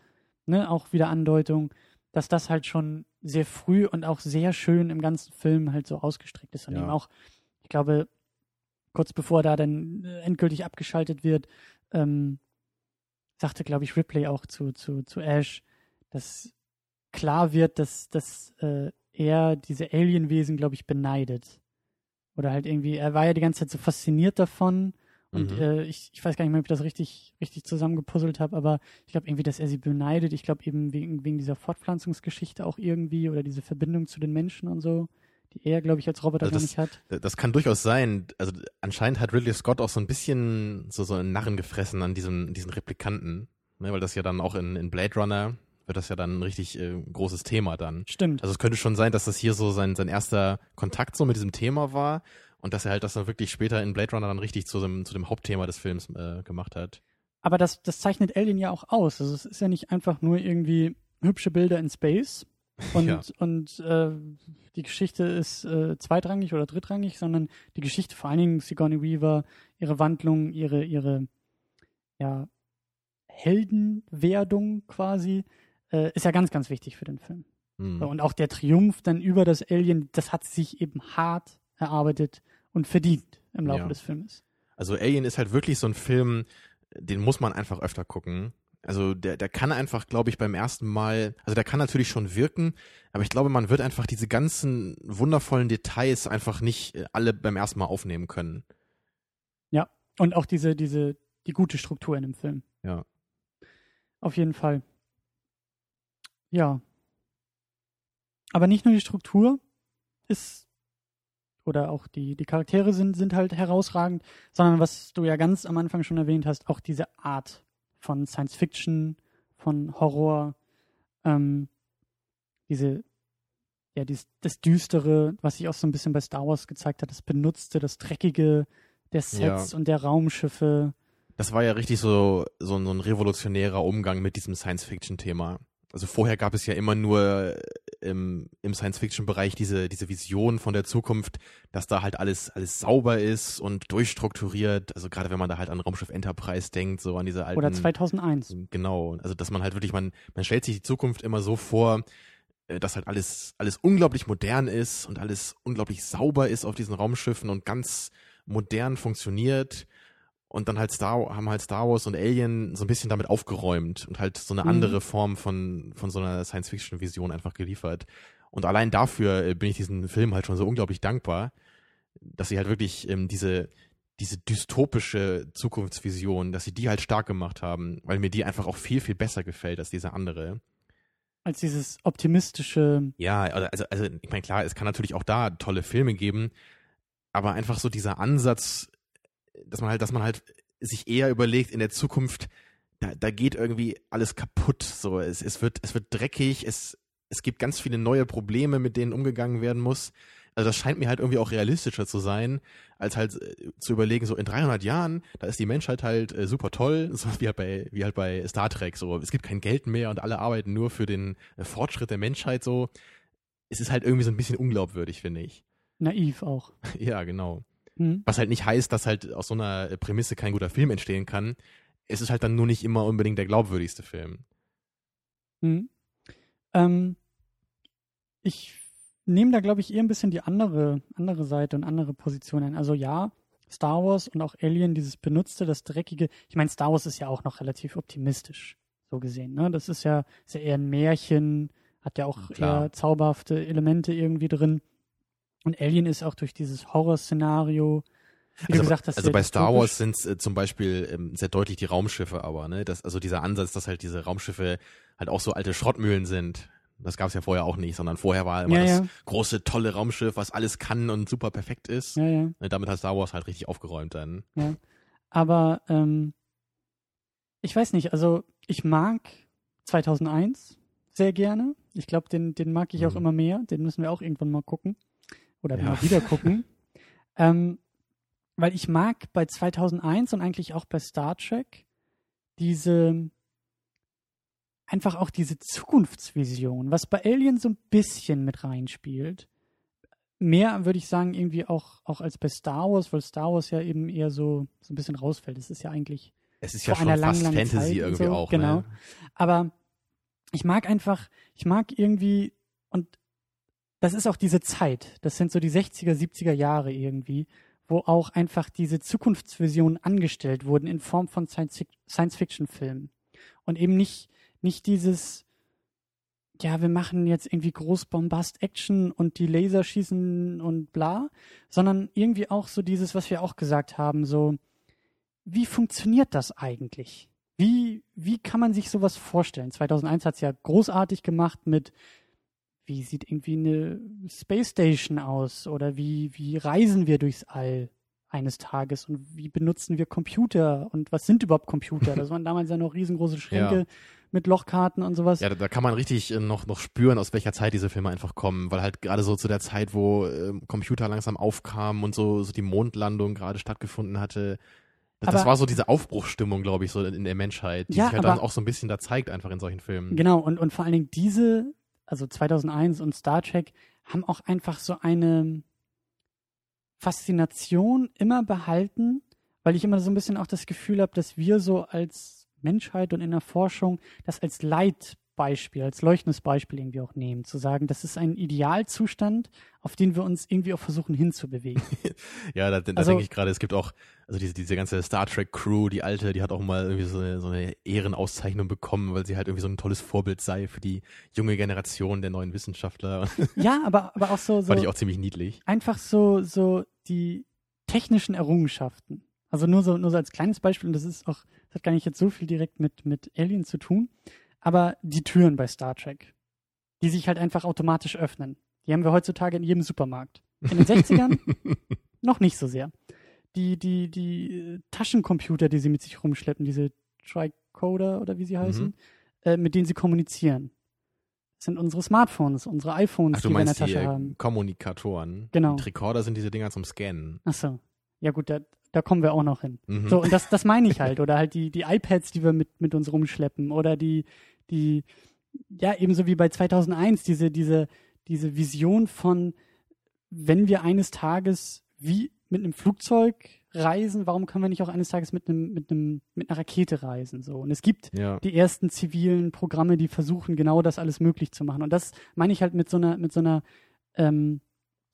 ne, auch wieder Andeutung, dass das halt schon sehr früh und auch sehr schön im ganzen Film halt so ausgestreckt ist. Und Ja. eben auch, ich glaube, kurz bevor da dann äh, endgültig abgeschaltet wird, ähm, sagte, glaube ich, Ripley auch zu, zu, zu Ash, dass klar wird, dass, dass äh, er diese Alienwesen, glaube ich, beneidet. Oder halt irgendwie, er war ja die ganze Zeit so fasziniert davon. Und Mhm. äh, ich, ich weiß gar nicht mehr, ob ich das richtig, richtig zusammengepuzzelt habe, aber ich glaube irgendwie, dass er sie beneidet. Ich glaube eben wegen, wegen dieser Fortpflanzungsgeschichte auch irgendwie oder diese Verbindung zu den Menschen und so, die er, glaube ich, als Roboter Also das- nicht hat. Das kann durchaus sein. Also anscheinend hat Ridley Scott auch so ein bisschen so, so einen Narren gefressen an diesem, diesen Replikanten. Ne, weil das ja dann auch in, in Blade Runner wird das ja dann ein richtig äh, großes Thema dann. Stimmt. Also es könnte schon sein, dass das hier so sein, sein erster Kontakt so mit diesem Thema war und dass er halt das dann wirklich später in Blade Runner dann richtig zu dem, zu dem Hauptthema des Films äh, gemacht hat. Aber das, das zeichnet Alien ja auch aus. Also es ist ja nicht einfach nur irgendwie hübsche Bilder in Space und, Ja. und äh, die Geschichte ist äh, zweitrangig oder drittrangig, sondern die Geschichte, vor allen Dingen Sigourney Weaver, ihre Wandlung, ihre, ihre ja, Heldenwerdung quasi, äh, ist ja ganz, ganz wichtig für den Film. Hm. So, Und auch der Triumph dann über das Alien, das hat sich eben hart erarbeitet und verdient im Laufe Ja. des Filmes. Also Alien ist halt wirklich so ein Film, den muss man einfach öfter gucken. Also der, der kann einfach, glaube ich, beim ersten Mal, also der kann natürlich schon wirken, aber ich glaube, man wird einfach diese ganzen wundervollen Details einfach nicht äh, alle beim ersten Mal aufnehmen können. Und auch diese, diese, die gute Struktur in dem Film. Ja. Auf jeden Fall. Ja. Aber nicht nur die Struktur ist oder auch die, die Charaktere sind, sind halt herausragend, sondern was du ja ganz am Anfang schon erwähnt hast, auch diese Art von Science Fiction, von Horror, ähm, diese, ja, dies, das Düstere, was sich auch so ein bisschen bei Star Wars gezeigt hat, das Benutzte, das Dreckige der Sets und der Raumschiffe. Das war ja richtig so, so, so ein revolutionärer Umgang mit diesem Science-Fiction-Thema. Also vorher gab es ja immer nur äh, im, im Science-Fiction-Bereich diese, diese Vision von der Zukunft, dass da halt alles, alles sauber ist und durchstrukturiert. Also gerade wenn man da halt an Raumschiff Enterprise denkt, so an diese alten. Oder 2001. Genau. Also dass man halt wirklich, man, man stellt sich die Zukunft immer so vor, äh, dass halt alles, alles unglaublich modern ist und alles unglaublich sauber ist auf diesen Raumschiffen und ganz modern funktioniert. Und dann halt Star, haben halt Star Wars und Alien so ein bisschen damit aufgeräumt und halt so eine Mhm. andere Form von, von so einer Science-Fiction-Vision einfach geliefert. Und allein dafür äh, bin ich diesen Film halt schon so unglaublich dankbar, dass sie halt wirklich ähm, diese, diese dystopische Zukunftsvision, dass sie die halt stark gemacht haben, weil mir die einfach auch viel, viel besser gefällt als diese andere. Als dieses optimistische, Ja, also, also, also ich meine, klar, es kann natürlich auch da tolle Filme geben, aber einfach so dieser Ansatz, dass man halt, dass man halt sich eher überlegt, in der Zukunft, da, da geht irgendwie alles kaputt. So, es, es wird, es wird dreckig, es, es gibt ganz viele neue Probleme, mit denen umgegangen werden muss. Also das scheint mir halt irgendwie auch realistischer zu sein, als halt äh, zu überlegen, so in 300 Jahren, da ist die Menschheit halt äh, super toll, so wie halt bei, wie halt bei Star Trek, so es gibt kein Geld mehr und alle arbeiten nur für den äh, Fortschritt der Menschheit, so. Es ist halt irgendwie so ein bisschen unglaubwürdig, finde ich. naiv auch. ja, genau. Hm? Was halt nicht heißt, dass halt aus so einer Prämisse kein guter Film entstehen kann. Es ist halt dann nur nicht immer unbedingt der glaubwürdigste Film. Hm? Ähm, ich nehme da, glaube ich, eher ein bisschen die andere, andere Seite und andere Position ein. Also ja, Star Wars und auch Alien, dieses Benutzte, das Dreckige. Ich meine, Star Wars ist ja auch noch relativ optimistisch, so gesehen. Ne? Das ist ja, ist ja eher ein Märchen, hat ja auch Klar. eher zauberhafte Elemente irgendwie drin. Und Alien ist auch durch dieses Horrorszenario, also, gesagt also bei Star. Wars sind es äh, zum Beispiel ähm, sehr deutlich die Raumschiffe, aber ne, das, also dieser Ansatz, dass halt diese Raumschiffe halt auch so alte Schrottmühlen sind. Das gab es ja vorher auch nicht, sondern vorher war immer Ja, das ja. große, tolle Raumschiff, was alles kann und super perfekt ist. Ja, ja. Und damit hat Star Wars halt richtig aufgeräumt dann. Aber ähm, ich weiß nicht, also ich mag 2001, sehr gerne. Ich glaube, den, den mag ich auch Mhm. immer mehr. Den müssen wir auch irgendwann mal gucken. Oder Ja. mal wieder gucken. ähm, weil ich mag bei 2001 und eigentlich auch bei Star Trek diese einfach auch diese Zukunftsvision, was bei Alien so ein bisschen mit reinspielt. Mehr würde ich sagen, irgendwie auch, auch als bei Star Wars, weil Star Wars ja eben eher so, so ein bisschen rausfällt. Es ist ja eigentlich Es ist ja schon einer fast langen Fantasy Zeit irgendwie so, auch. genau. Ne? aber ich mag einfach, ich mag irgendwie, und das ist auch diese Zeit, das sind so die 60er, 70er Jahre irgendwie, wo auch einfach diese Zukunftsvisionen angestellt wurden in Form von Science- Science-Fiction-Filmen. Und eben nicht, nicht dieses, ja, wir machen jetzt irgendwie groß Bombast-Action und die Laser schießen und bla, sondern irgendwie auch so dieses, was wir auch gesagt haben, so, wie funktioniert das eigentlich? Wie, wie kann man sich sowas vorstellen? 2001 hat es ja großartig gemacht mit, wie sieht irgendwie eine Space Station aus oder wie, wie reisen wir durchs All eines Tages und wie benutzen wir Computer und was sind überhaupt Computer? Das waren damals ja noch riesengroße Schränke Ja. mit Lochkarten und sowas. Ja, da, da kann man richtig äh, noch, noch spüren, aus welcher Zeit diese Filme einfach kommen, weil halt gerade so zu der Zeit, wo ähm, Computer langsam aufkamen und so, so die Mondlandung gerade stattgefunden hatte, das, das Aber- war so diese Aufbruchsstimmung, glaube ich, so in der Menschheit, die Ja, sich halt dann aber- auch so ein bisschen da zeigt, einfach in solchen Filmen. Genau, und, und vor allen Dingen diese, also 2001 und Star Trek, haben auch einfach so eine Faszination immer behalten, weil ich immer so ein bisschen auch das Gefühl habe, dass wir so als Menschheit und in der Forschung das als Leitbeispiel, als leuchtendes Beispiel irgendwie auch nehmen, zu sagen, das ist ein Idealzustand, auf den wir uns irgendwie auch versuchen hinzubewegen. Ja, da, da Also- denke ich gerade, es gibt auch, also diese, diese ganze Star Trek Crew, die alte, die hat auch mal irgendwie so eine, so eine Ehrenauszeichnung bekommen, weil sie halt irgendwie so ein tolles Vorbild sei für die junge Generation der neuen Wissenschaftler. ja, aber, aber auch so, so Fand ich auch ziemlich niedlich. einfach so, so die technischen Errungenschaften. Also nur so, nur so als kleines Beispiel, und das ist auch, das hat gar nicht jetzt so viel direkt mit, mit Alien zu tun, aber die Türen bei Star Trek, die sich halt einfach automatisch öffnen. Die haben wir heutzutage in jedem Supermarkt. In den 60ern noch nicht so sehr. Die, die, die äh, Taschencomputer, die sie mit sich rumschleppen, diese Tricoder oder wie sie heißen, Mhm. äh, mit denen sie kommunizieren. Das sind unsere Smartphones, unsere iPhones, Ach, die wir in der meinst die Tasche äh, haben. Kommunikatoren. Genau. Die Tricorder sind diese Dinger zum Scannen. Ach so. Ja gut, da, da kommen wir auch noch hin. Mhm. So, und das, das meine ich halt. Oder halt die, die iPads, die wir mit, mit uns rumschleppen. Oder die, die, ja, ebenso wie bei 2001, diese, diese, diese Vision von, wenn wir eines Tages wie mit einem Flugzeug reisen, warum können wir nicht auch eines Tages mit einem, mit einem, mit einer Rakete reisen? So. Und es gibt Ja. die ersten zivilen Programme, die versuchen, genau das alles möglich zu machen. Und das meine ich halt mit so einer, mit so einer ähm,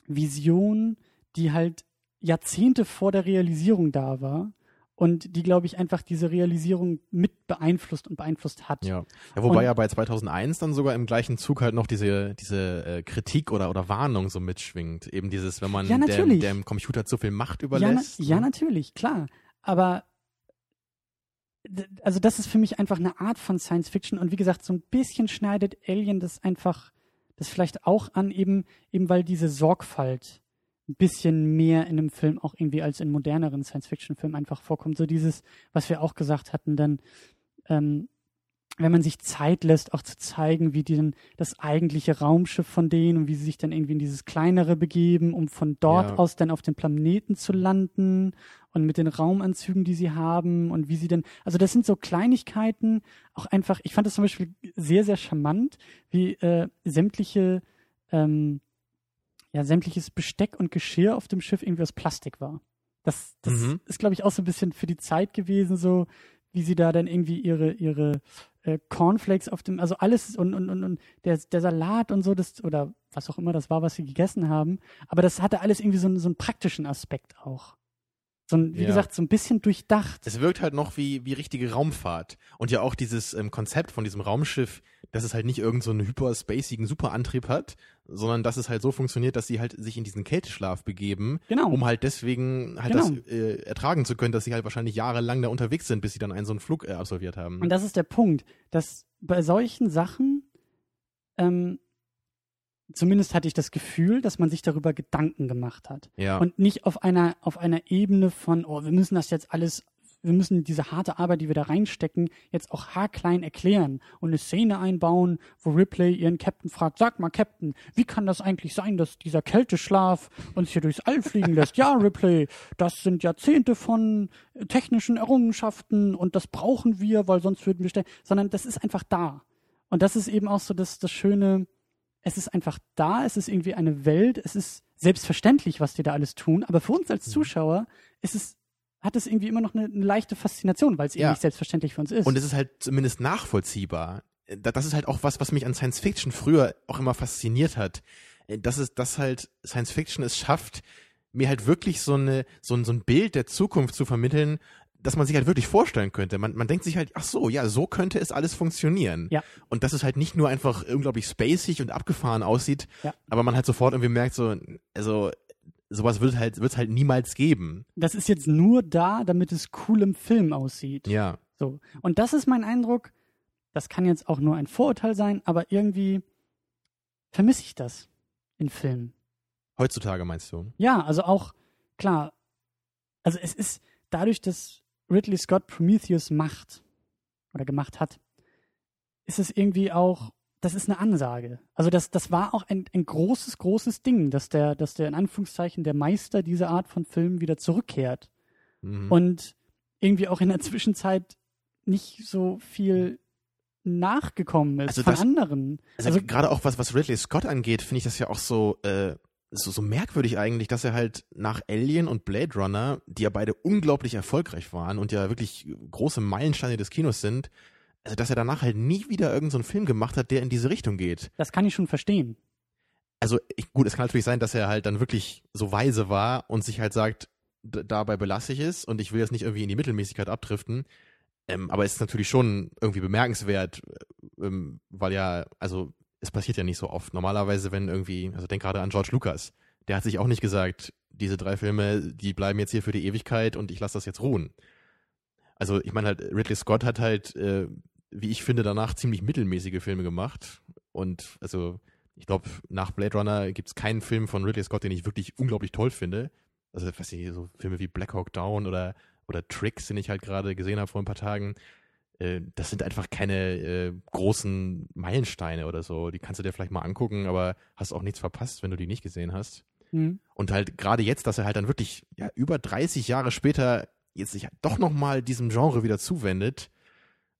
Vision, die halt Jahrzehnte vor der Realisierung da war und die, glaube ich, einfach diese Realisierung mit beeinflusst und beeinflusst hat. Ja. ja, wobei Und- ja bei 2001 dann sogar im gleichen Zug halt noch diese, diese äh, Kritik oder, oder Warnung so mitschwingt. Eben dieses, wenn man Ja, dem, dem Computer zu viel Macht Ja, na, überlässt. ja, ne? natürlich, klar. Aber also das ist für mich einfach eine Art von Science Fiction und wie gesagt, so ein bisschen schneidet Alien das einfach, das vielleicht auch an, eben, eben weil diese Sorgfalt ein bisschen mehr in einem Film auch irgendwie als in moderneren Science-Fiction-Filmen einfach vorkommt. So dieses, was wir auch gesagt hatten, dann, ähm, wenn man sich Zeit lässt, auch zu zeigen, wie die dann das eigentliche Raumschiff von denen und wie sie sich dann irgendwie in dieses kleinere begeben, um von dort Ja. aus dann auf den Planeten zu landen und mit den Raumanzügen, die sie haben und wie sie dann, also das sind so Kleinigkeiten, auch einfach, ich fand das zum Beispiel sehr, sehr charmant, wie äh, sämtliche, ähm, ja, sämtliches Besteck und Geschirr auf dem Schiff irgendwie aus Plastik war. Das, das Mhm. ist, glaube ich, auch so ein bisschen für die Zeit gewesen, so wie sie da dann irgendwie ihre, ihre äh, Cornflakes auf dem, also alles und, und, und, und der, der Salat und so, das, oder was auch immer das war, was sie gegessen haben. Aber das hatte alles irgendwie so, einen- so einen praktischen Aspekt auch. So ein, wie Ja. gesagt, so ein bisschen durchdacht. Es wirkt halt noch wie, wie richtige Raumfahrt. Und ja auch dieses ähm, Konzept von diesem Raumschiff, dass es halt nicht irgend so einen hyperspacigen Superantrieb hat, sondern dass es halt so funktioniert, dass sie halt sich in diesen Kälteschlaf begeben, Genau. um halt deswegen halt Genau. das äh, ertragen zu können, dass sie halt wahrscheinlich jahrelang da unterwegs sind, bis sie dann einen so einen Flug äh, absolviert haben. Und das ist der Punkt, dass bei solchen Sachen, ähm, zumindest hatte ich das Gefühl, dass man sich darüber Gedanken gemacht hat. ja. Und nicht auf einer, auf einer Ebene von, oh, wir müssen das jetzt alles wir müssen diese harte Arbeit, die wir da reinstecken, jetzt auch haarklein erklären und eine Szene einbauen, wo Ripley ihren Captain fragt, sag mal Captain, wie kann das eigentlich sein, dass dieser Kälteschlaf uns hier durchs All fliegen lässt? Ja, Ripley, das sind Jahrzehnte von technischen Errungenschaften und das brauchen wir, weil sonst würden wir stellen, sondern das ist einfach da. Und das ist eben auch so das, das Schöne, es ist einfach da, es ist irgendwie eine Welt, es ist selbstverständlich, was die da alles tun, aber für uns als mhm. Zuschauer ist es hat es irgendwie immer noch eine, eine leichte Faszination, weil es ja. eben nicht selbstverständlich für uns ist. Und es ist halt zumindest nachvollziehbar. Das ist halt auch was, was mich an Science Fiction früher auch immer fasziniert hat. Das ist, dass halt Science Fiction es schafft, mir halt wirklich so eine, so ein, so ein Bild der Zukunft zu vermitteln, dass man sich halt wirklich vorstellen könnte. Man, man denkt sich halt, ach so, ja, so könnte es alles funktionieren. Ja. Und dass es halt nicht nur einfach unglaublich spacig und abgefahren aussieht, ja. aber man halt sofort irgendwie merkt, so, also sowas wird halt, wird es halt niemals geben. Das ist jetzt nur da, damit es cool im Film aussieht. Ja. So. Und das ist mein Eindruck, das kann jetzt auch nur ein Vorurteil sein, aber irgendwie vermisse ich das in Filmen. Heutzutage meinst du? Ja, also auch, klar, also es ist dadurch, dass Ridley Scott Prometheus macht oder gemacht hat, ist es irgendwie auch, das ist eine Ansage. Also das, das war auch ein, ein großes, großes Ding, dass der, dass der in Anführungszeichen der Meister dieser Art von Filmen wieder zurückkehrt. Mhm. Und irgendwie auch in der Zwischenzeit nicht so viel nachgekommen ist also von das, anderen. Also, also gerade auch was, was Ridley Scott angeht, finde ich das ja auch so, äh, so, so merkwürdig eigentlich, dass er halt nach Alien und Blade Runner, die ja beide unglaublich erfolgreich waren und ja wirklich große Meilensteine des Kinos sind, also dass er danach halt nie wieder irgendeinen so Film gemacht hat, der in diese Richtung geht. Das kann ich schon verstehen. Also ich, gut, es kann natürlich sein, dass er halt dann wirklich so weise war und sich halt sagt, dabei belasse ich es und ich will jetzt nicht irgendwie in die Mittelmäßigkeit abdriften. Ähm, aber es ist natürlich schon irgendwie bemerkenswert, ähm, weil ja, also es passiert ja nicht so oft. Normalerweise, wenn irgendwie, also denk gerade an George Lucas, der hat sich auch nicht gesagt, diese drei Filme, die bleiben jetzt hier für die Ewigkeit und ich lasse das jetzt ruhen. Also ich meine halt, Ridley Scott hat halt, äh, wie ich finde, danach ziemlich mittelmäßige Filme gemacht. Und also ich glaube, nach Blade Runner gibt es keinen Film von Ridley Scott, den ich wirklich unglaublich toll finde. Also, weiß ich, so Filme wie Black Hawk Down oder, oder Tricks, den ich halt gerade gesehen habe vor ein paar Tagen. Äh, das sind einfach keine äh, großen Meilensteine oder so. Die kannst du dir vielleicht mal angucken, aber hast auch nichts verpasst, wenn du die nicht gesehen hast. Mhm. Und halt gerade jetzt, dass er halt dann wirklich ja, über 30 Jahre später jetzt sich doch nochmal diesem Genre wieder zuwendet.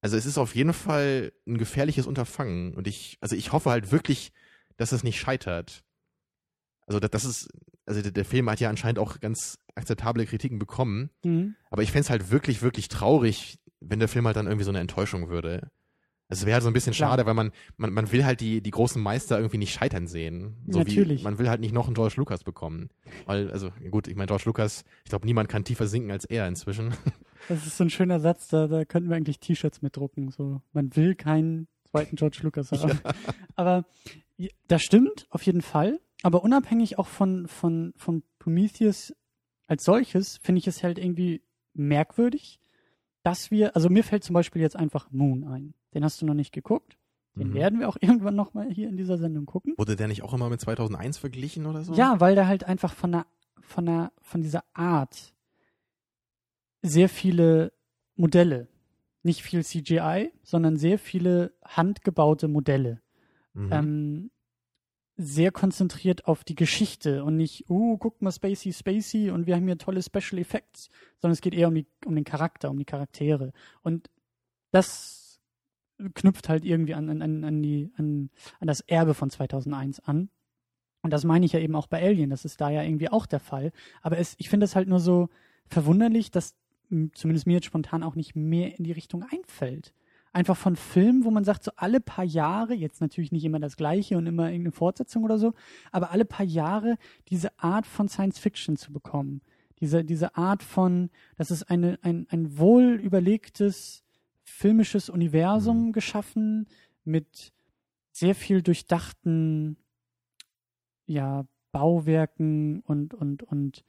Also es ist auf jeden Fall ein gefährliches Unterfangen. Und ich, also ich hoffe halt wirklich, dass es nicht scheitert. Also das ist, also der, der Film hat ja anscheinend auch ganz akzeptable Kritiken bekommen. Mhm. Aber ich fände es halt wirklich, wirklich traurig, wenn der Film halt dann irgendwie so eine Enttäuschung würde. Es wäre halt so ein bisschen Klar. schade, weil man, man, man will halt die, die großen Meister irgendwie nicht scheitern sehen. So Natürlich. Wie, man will halt nicht noch einen George Lucas bekommen. Weil, also gut, ich meine, George Lucas, ich glaube, niemand kann tiefer sinken als er inzwischen. Das ist so ein schöner Satz, da, da könnten wir eigentlich T-Shirts mitdrucken. So, man will keinen zweiten George Lucas haben. Ja. Aber das stimmt, auf jeden Fall. Aber unabhängig auch von, von, von Prometheus als solches, finde ich es halt irgendwie merkwürdig, dass wir, also mir fällt zum Beispiel jetzt einfach Moon ein. Den hast du noch nicht geguckt. Den mhm. werden wir auch irgendwann nochmal hier in dieser Sendung gucken. Wurde der nicht auch immer mit 2001 verglichen oder so? Ja, weil der halt einfach von der, von der, von dieser Art sehr viele Modelle, nicht viel CGI, sondern sehr viele handgebaute Modelle. Mhm. Ähm, sehr konzentriert auf die Geschichte und nicht, uh, guck mal, Spacey, Spacey und wir haben hier tolle Special Effects, sondern es geht eher um, die, um den Charakter, um die Charaktere. Und das knüpft halt irgendwie an, an, an, die, an, an das Erbe von 2001 an. Und das meine ich ja eben auch bei Alien, das ist da ja irgendwie auch der Fall. Aber es, ich finde es halt nur so verwunderlich, dass zumindest mir jetzt spontan auch nicht mehr in die Richtung einfällt einfach von Filmen, wo man sagt, so alle paar Jahre, jetzt natürlich nicht immer das Gleiche und immer irgendeine Fortsetzung oder so, aber alle paar Jahre diese Art von Science Fiction zu bekommen. Diese, diese Art von, das ist eine, ein, ein wohl überlegtes filmisches Universum mhm. geschaffen mit sehr viel durchdachten, ja, Bauwerken und, und, und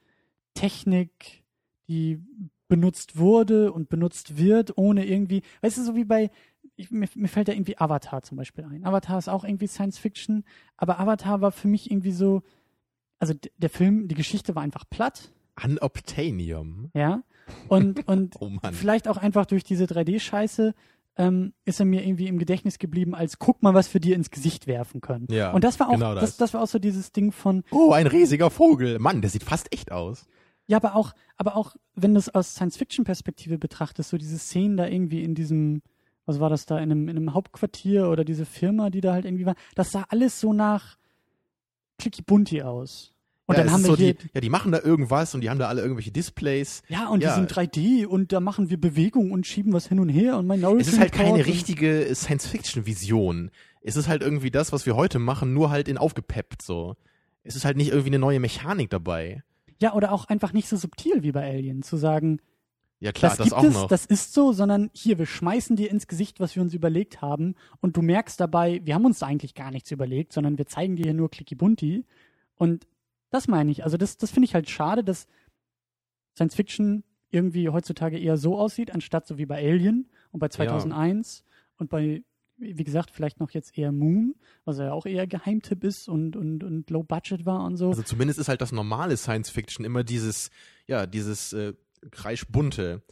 Technik, die benutzt wurde und benutzt wird, ohne irgendwie, weißt du, so wie bei, ich, mir, mir fällt da irgendwie Avatar zum Beispiel ein. Avatar ist auch irgendwie Science Fiction, aber Avatar war für mich irgendwie so, also der Film, die Geschichte war einfach platt, Unobtainium. Ja. Und, und Oh vielleicht auch einfach durch diese 3D-Scheiße ähm, ist er mir irgendwie im Gedächtnis geblieben, als guck mal, was wir dir ins Gesicht werfen können. Ja, und das war auch, genau das. das. Das, war auch so dieses Ding von, Oh, ein riesiger Vogel. Mann, der sieht fast echt aus. ja, aber auch, aber auch, wenn du es aus Science-Fiction-Perspektive betrachtest, so diese Szenen da irgendwie in diesem, was war das da, in einem, in einem Hauptquartier oder diese Firma, die da halt irgendwie war, das sah alles so nach Clicky Bunty aus. Und ja, dann haben wir so hier, die, ja, die machen da irgendwas und die haben da alle irgendwelche Displays. ja, und ja. die sind 3D und da machen wir Bewegung und schieben was hin und her und Minority Es ist halt keine richtige Science-Fiction-Vision. Es ist halt irgendwie das, was wir heute machen, nur halt in aufgepeppt so. Es ist halt nicht irgendwie eine neue Mechanik dabei. Ja, oder auch einfach nicht so subtil wie bei Alien, zu sagen, Ja klar, das, das, gibt auch es, noch. das ist so, sondern hier, wir schmeißen dir ins Gesicht, was wir uns überlegt haben und du merkst dabei, wir haben uns da eigentlich gar nichts überlegt, sondern wir zeigen dir hier nur Clicky Bunty und das meine ich, also das, das finde ich halt schade, dass Science Fiction irgendwie heutzutage eher so aussieht, anstatt so wie bei Alien und bei 2001 und bei, wie gesagt, vielleicht noch jetzt eher Moon, was ja auch eher Geheimtipp ist und, und, und Low Budget war und so. Also zumindest ist halt das normale Science-Fiction immer dieses, ja, dieses äh, kreischbunte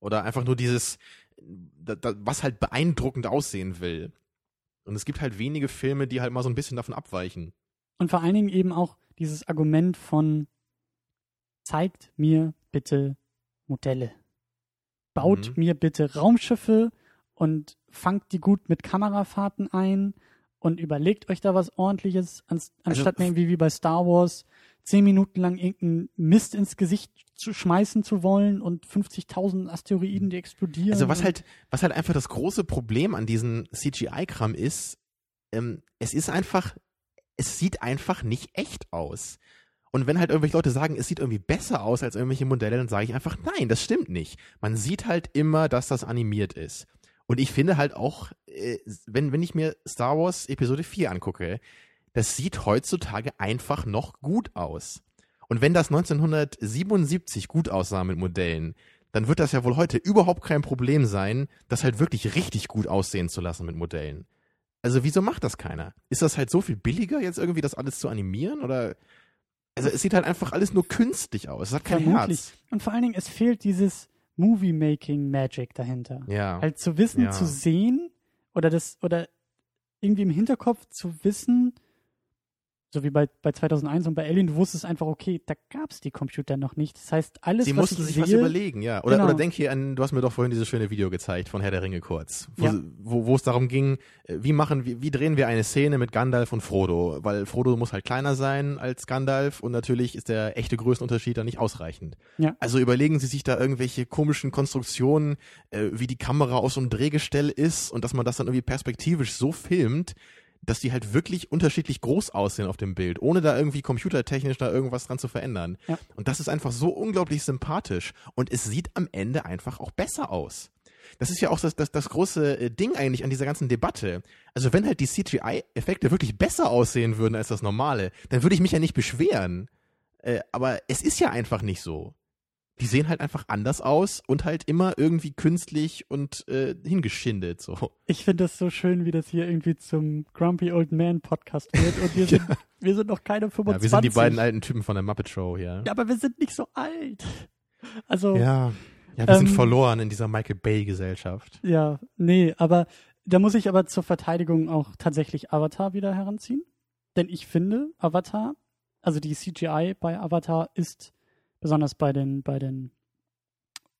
oder einfach nur dieses, da, da, was halt beeindruckend aussehen will. Und es gibt halt wenige Filme, die halt mal so ein bisschen davon abweichen. Und vor allen Dingen eben auch dieses Argument von zeigt mir bitte Modelle. Baut Mhm. mir bitte Raumschiffe und fangt die gut mit Kamerafahrten ein und überlegt euch da was ordentliches, ans, anstatt mir irgendwie wie bei Star Wars zehn Minuten lang irgendeinen Mist ins Gesicht zu schmeißen zu wollen und 50.000 Asteroiden, die explodieren. Also was halt, was halt einfach das große Problem an diesem CGI-Kram ist, ähm, es ist einfach, es sieht einfach nicht echt aus. Und wenn halt irgendwelche Leute sagen, es sieht irgendwie besser aus als irgendwelche Modelle, dann sage ich einfach, nein, das stimmt nicht. Man sieht halt immer, dass das animiert ist. Und ich finde halt auch, äh, wenn, wenn ich mir Star Wars Episode 4 angucke, das sieht heutzutage einfach noch gut aus. Und wenn das 1977 gut aussah mit Modellen, dann wird das ja wohl heute überhaupt kein Problem sein, das halt wirklich richtig gut aussehen zu lassen mit Modellen. Also wieso macht das keiner? Ist das halt so viel billiger, jetzt irgendwie das alles zu animieren? Oder also es sieht halt einfach alles nur künstlich aus. Es hat kein Vermutlich. Herz. Und vor allen Dingen, es fehlt dieses Movie-Making-Magic dahinter. Ja. Halt zu wissen, Ja. zu sehen oder das, oder irgendwie im Hinterkopf zu wissen, so wie bei, bei 2001 und bei Alien, du wusstest einfach, okay, da gab es die Computer noch nicht. Das heißt, alles, Sie was mussten ich sich sehe, was überlegen, ja. Oder, Genau. oder denk hier an, du hast mir doch vorhin dieses schöne Video gezeigt von Herr der Ringe kurz, wo, Ja. wo, wo es darum ging, äh, wie machen, wie, wie drehen wir eine Szene mit Gandalf und Frodo? Weil Frodo muss halt kleiner sein als Gandalf und natürlich ist der echte Größenunterschied da nicht ausreichend. Ja. Also überlegen Sie sich da irgendwelche komischen Konstruktionen, äh, wie die Kamera aus so einem Drehgestell ist und dass man das dann irgendwie perspektivisch so filmt, dass die halt wirklich unterschiedlich groß aussehen auf dem Bild, ohne da irgendwie computertechnisch da irgendwas dran zu verändern. Ja. Und das ist einfach so unglaublich sympathisch und es sieht am Ende einfach auch besser aus. Das ist ja auch das, das, das große äh, Ding eigentlich an dieser ganzen Debatte. Also wenn halt die CGI-Effekte wirklich besser aussehen würden als das normale, dann würde ich mich ja nicht beschweren. Äh, aber es ist ja einfach nicht so. Die sehen halt einfach anders aus und halt immer irgendwie künstlich und äh, hingeschindet so. ich finde das so schön, wie das hier irgendwie zum Grumpy Old Man Podcast wird und wir sind, wir sind noch keine 25. Ja, wir sind die beiden alten Typen von der Muppet Show hier. Ja, aber wir sind nicht so alt. Also, Ja, ja wir sind Ähm, verloren in dieser Michael Bay-Gesellschaft. Ja, nee, aber da muss ich aber zur Verteidigung auch tatsächlich Avatar wieder heranziehen. Denn ich finde, Avatar, also die CGI bei Avatar ist besonders bei den, bei den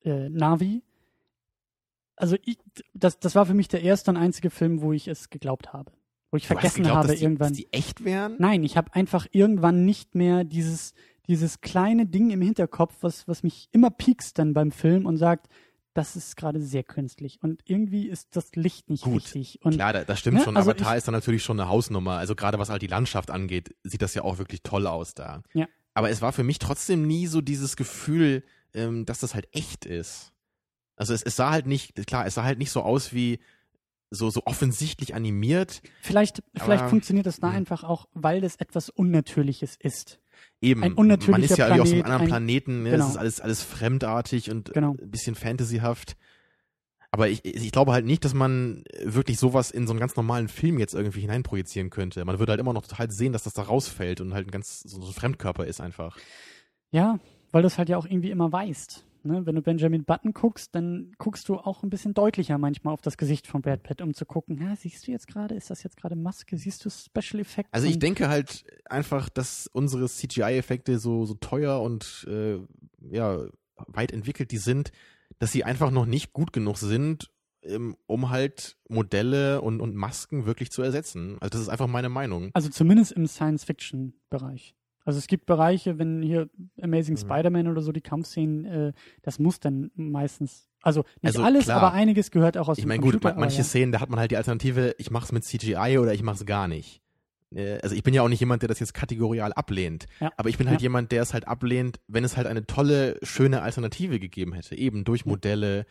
äh, Navi. Also ich, das, das war für mich der erste und einzige Film, wo ich es geglaubt habe. Wo ich Du vergessen geglaubt, habe dass die, irgendwann. Dass die echt wären? Nein, ich habe einfach irgendwann nicht mehr dieses, dieses kleine Ding im Hinterkopf, was, was mich immer piekst dann beim Film und sagt, das ist gerade sehr künstlich. Und irgendwie ist das Licht nicht Gut, richtig. Und Klar, da- das stimmt Ne, schon. also Avatar ich- ist dann natürlich schon eine Hausnummer. Also gerade was halt die Landschaft angeht, sieht das ja auch wirklich toll aus da. Ja. Aber es war für mich trotzdem nie so dieses Gefühl, ähm, dass das halt echt ist. Also es, es sah halt nicht, klar, es sah halt nicht so aus wie so, so offensichtlich animiert. vielleicht, vielleicht Aber- funktioniert das da hm. einfach auch, weil das etwas Unnatürliches ist. Eben, Ein unnatürlicher man ist ja wie aus einem Planet, anderen ein- Planeten, ne? genau. es ist alles, alles fremdartig und Genau. ein bisschen fantasyhaft. Aber ich, ich glaube halt nicht, dass man wirklich sowas in so einen ganz normalen Film jetzt irgendwie hineinprojizieren könnte. Man würde halt immer noch total sehen, dass das da rausfällt und halt ein ganz so ein Fremdkörper ist einfach. Ja, weil du es halt ja auch irgendwie immer weißt. Ne? Wenn du Benjamin Button guckst, dann guckst du auch ein bisschen deutlicher manchmal auf das Gesicht von Brad Pitt, um zu gucken, ja, siehst du jetzt gerade, ist das jetzt gerade Maske, siehst du Special Effects? Also ich denke halt einfach, dass unsere CGI-Effekte so, so teuer und äh, ja, weit entwickelt die sind, dass sie einfach noch nicht gut genug sind, ähm, um halt Modelle und, und Masken wirklich zu ersetzen. Also das ist einfach meine Meinung. Also zumindest im Science-Fiction-Bereich. Also es gibt Bereiche, wenn hier Amazing mhm. Spider-Man oder so die Kampfszenen, äh, das muss dann meistens, also nicht also, alles, klar. aber einiges gehört auch aus ich dem mein, Computer. Ich meine, gut, manche ja. Szenen, da hat man halt die Alternative, ich mache es mit CGI oder ich mache es gar nicht. Äh, also ich bin ja auch nicht jemand, der das jetzt kategorial ablehnt. Ja. Aber ich bin halt ja. jemand, der es halt ablehnt, wenn es halt eine tolle, schöne Alternative gegeben hätte. Eben durch Modelle,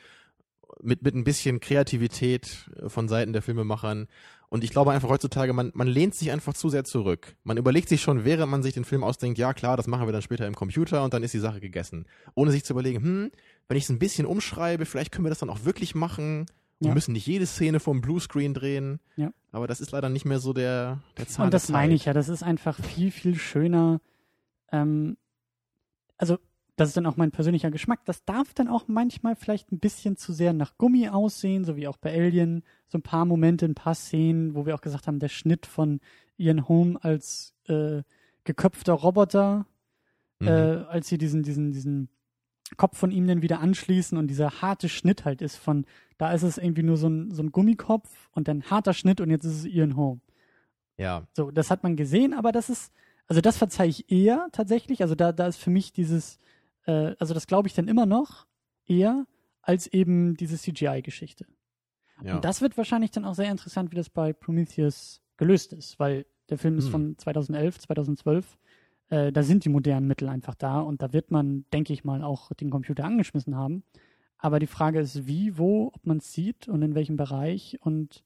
mit, mit ein bisschen Kreativität von Seiten der Filmemachern. Und ich glaube einfach heutzutage, man, man lehnt sich einfach zu sehr zurück. Man überlegt sich schon, während man sich den Film ausdenkt, ja klar, das machen wir dann später im Computer und dann ist die Sache gegessen. Ohne sich zu überlegen, hm, wenn ich es ein bisschen umschreibe, vielleicht können wir das dann auch wirklich machen. Wir ja. müssen nicht jede Szene vom Bluescreen drehen. Ja. Aber das ist leider nicht mehr so der, der Zahn Und das meine ich ja, das ist einfach viel, viel schöner. Ähm, also das ist dann auch mein persönlicher Geschmack. Das darf dann auch manchmal vielleicht ein bisschen zu sehr nach Gummi aussehen, so wie auch bei Alien. So ein paar Momente, ein paar Szenen, wo wir auch gesagt haben, der Schnitt von Ian Holm als äh, geköpfter Roboter, mhm. äh, als sie diesen, diesen, diesen Kopf von ihm dann wieder anschließen und dieser harte Schnitt halt ist von, da ist es irgendwie nur so ein, so ein Gummikopf und dann harter Schnitt und jetzt ist es Ian Holm. Ja. So, das hat man gesehen, aber das ist, also das verzeihe ich eher tatsächlich. Also da, da ist für mich dieses, äh, also das glaube ich dann immer noch eher als eben diese CGI-Geschichte. Ja. Und das wird wahrscheinlich dann auch sehr interessant, wie das bei Prometheus gelöst ist, weil der Film ist hm. von 2011, 2012. Äh, da sind die modernen Mittel einfach da und da wird man, denke ich mal, auch den Computer angeschmissen haben. Aber die Frage ist, wie, wo, ob man es sieht und in welchem Bereich und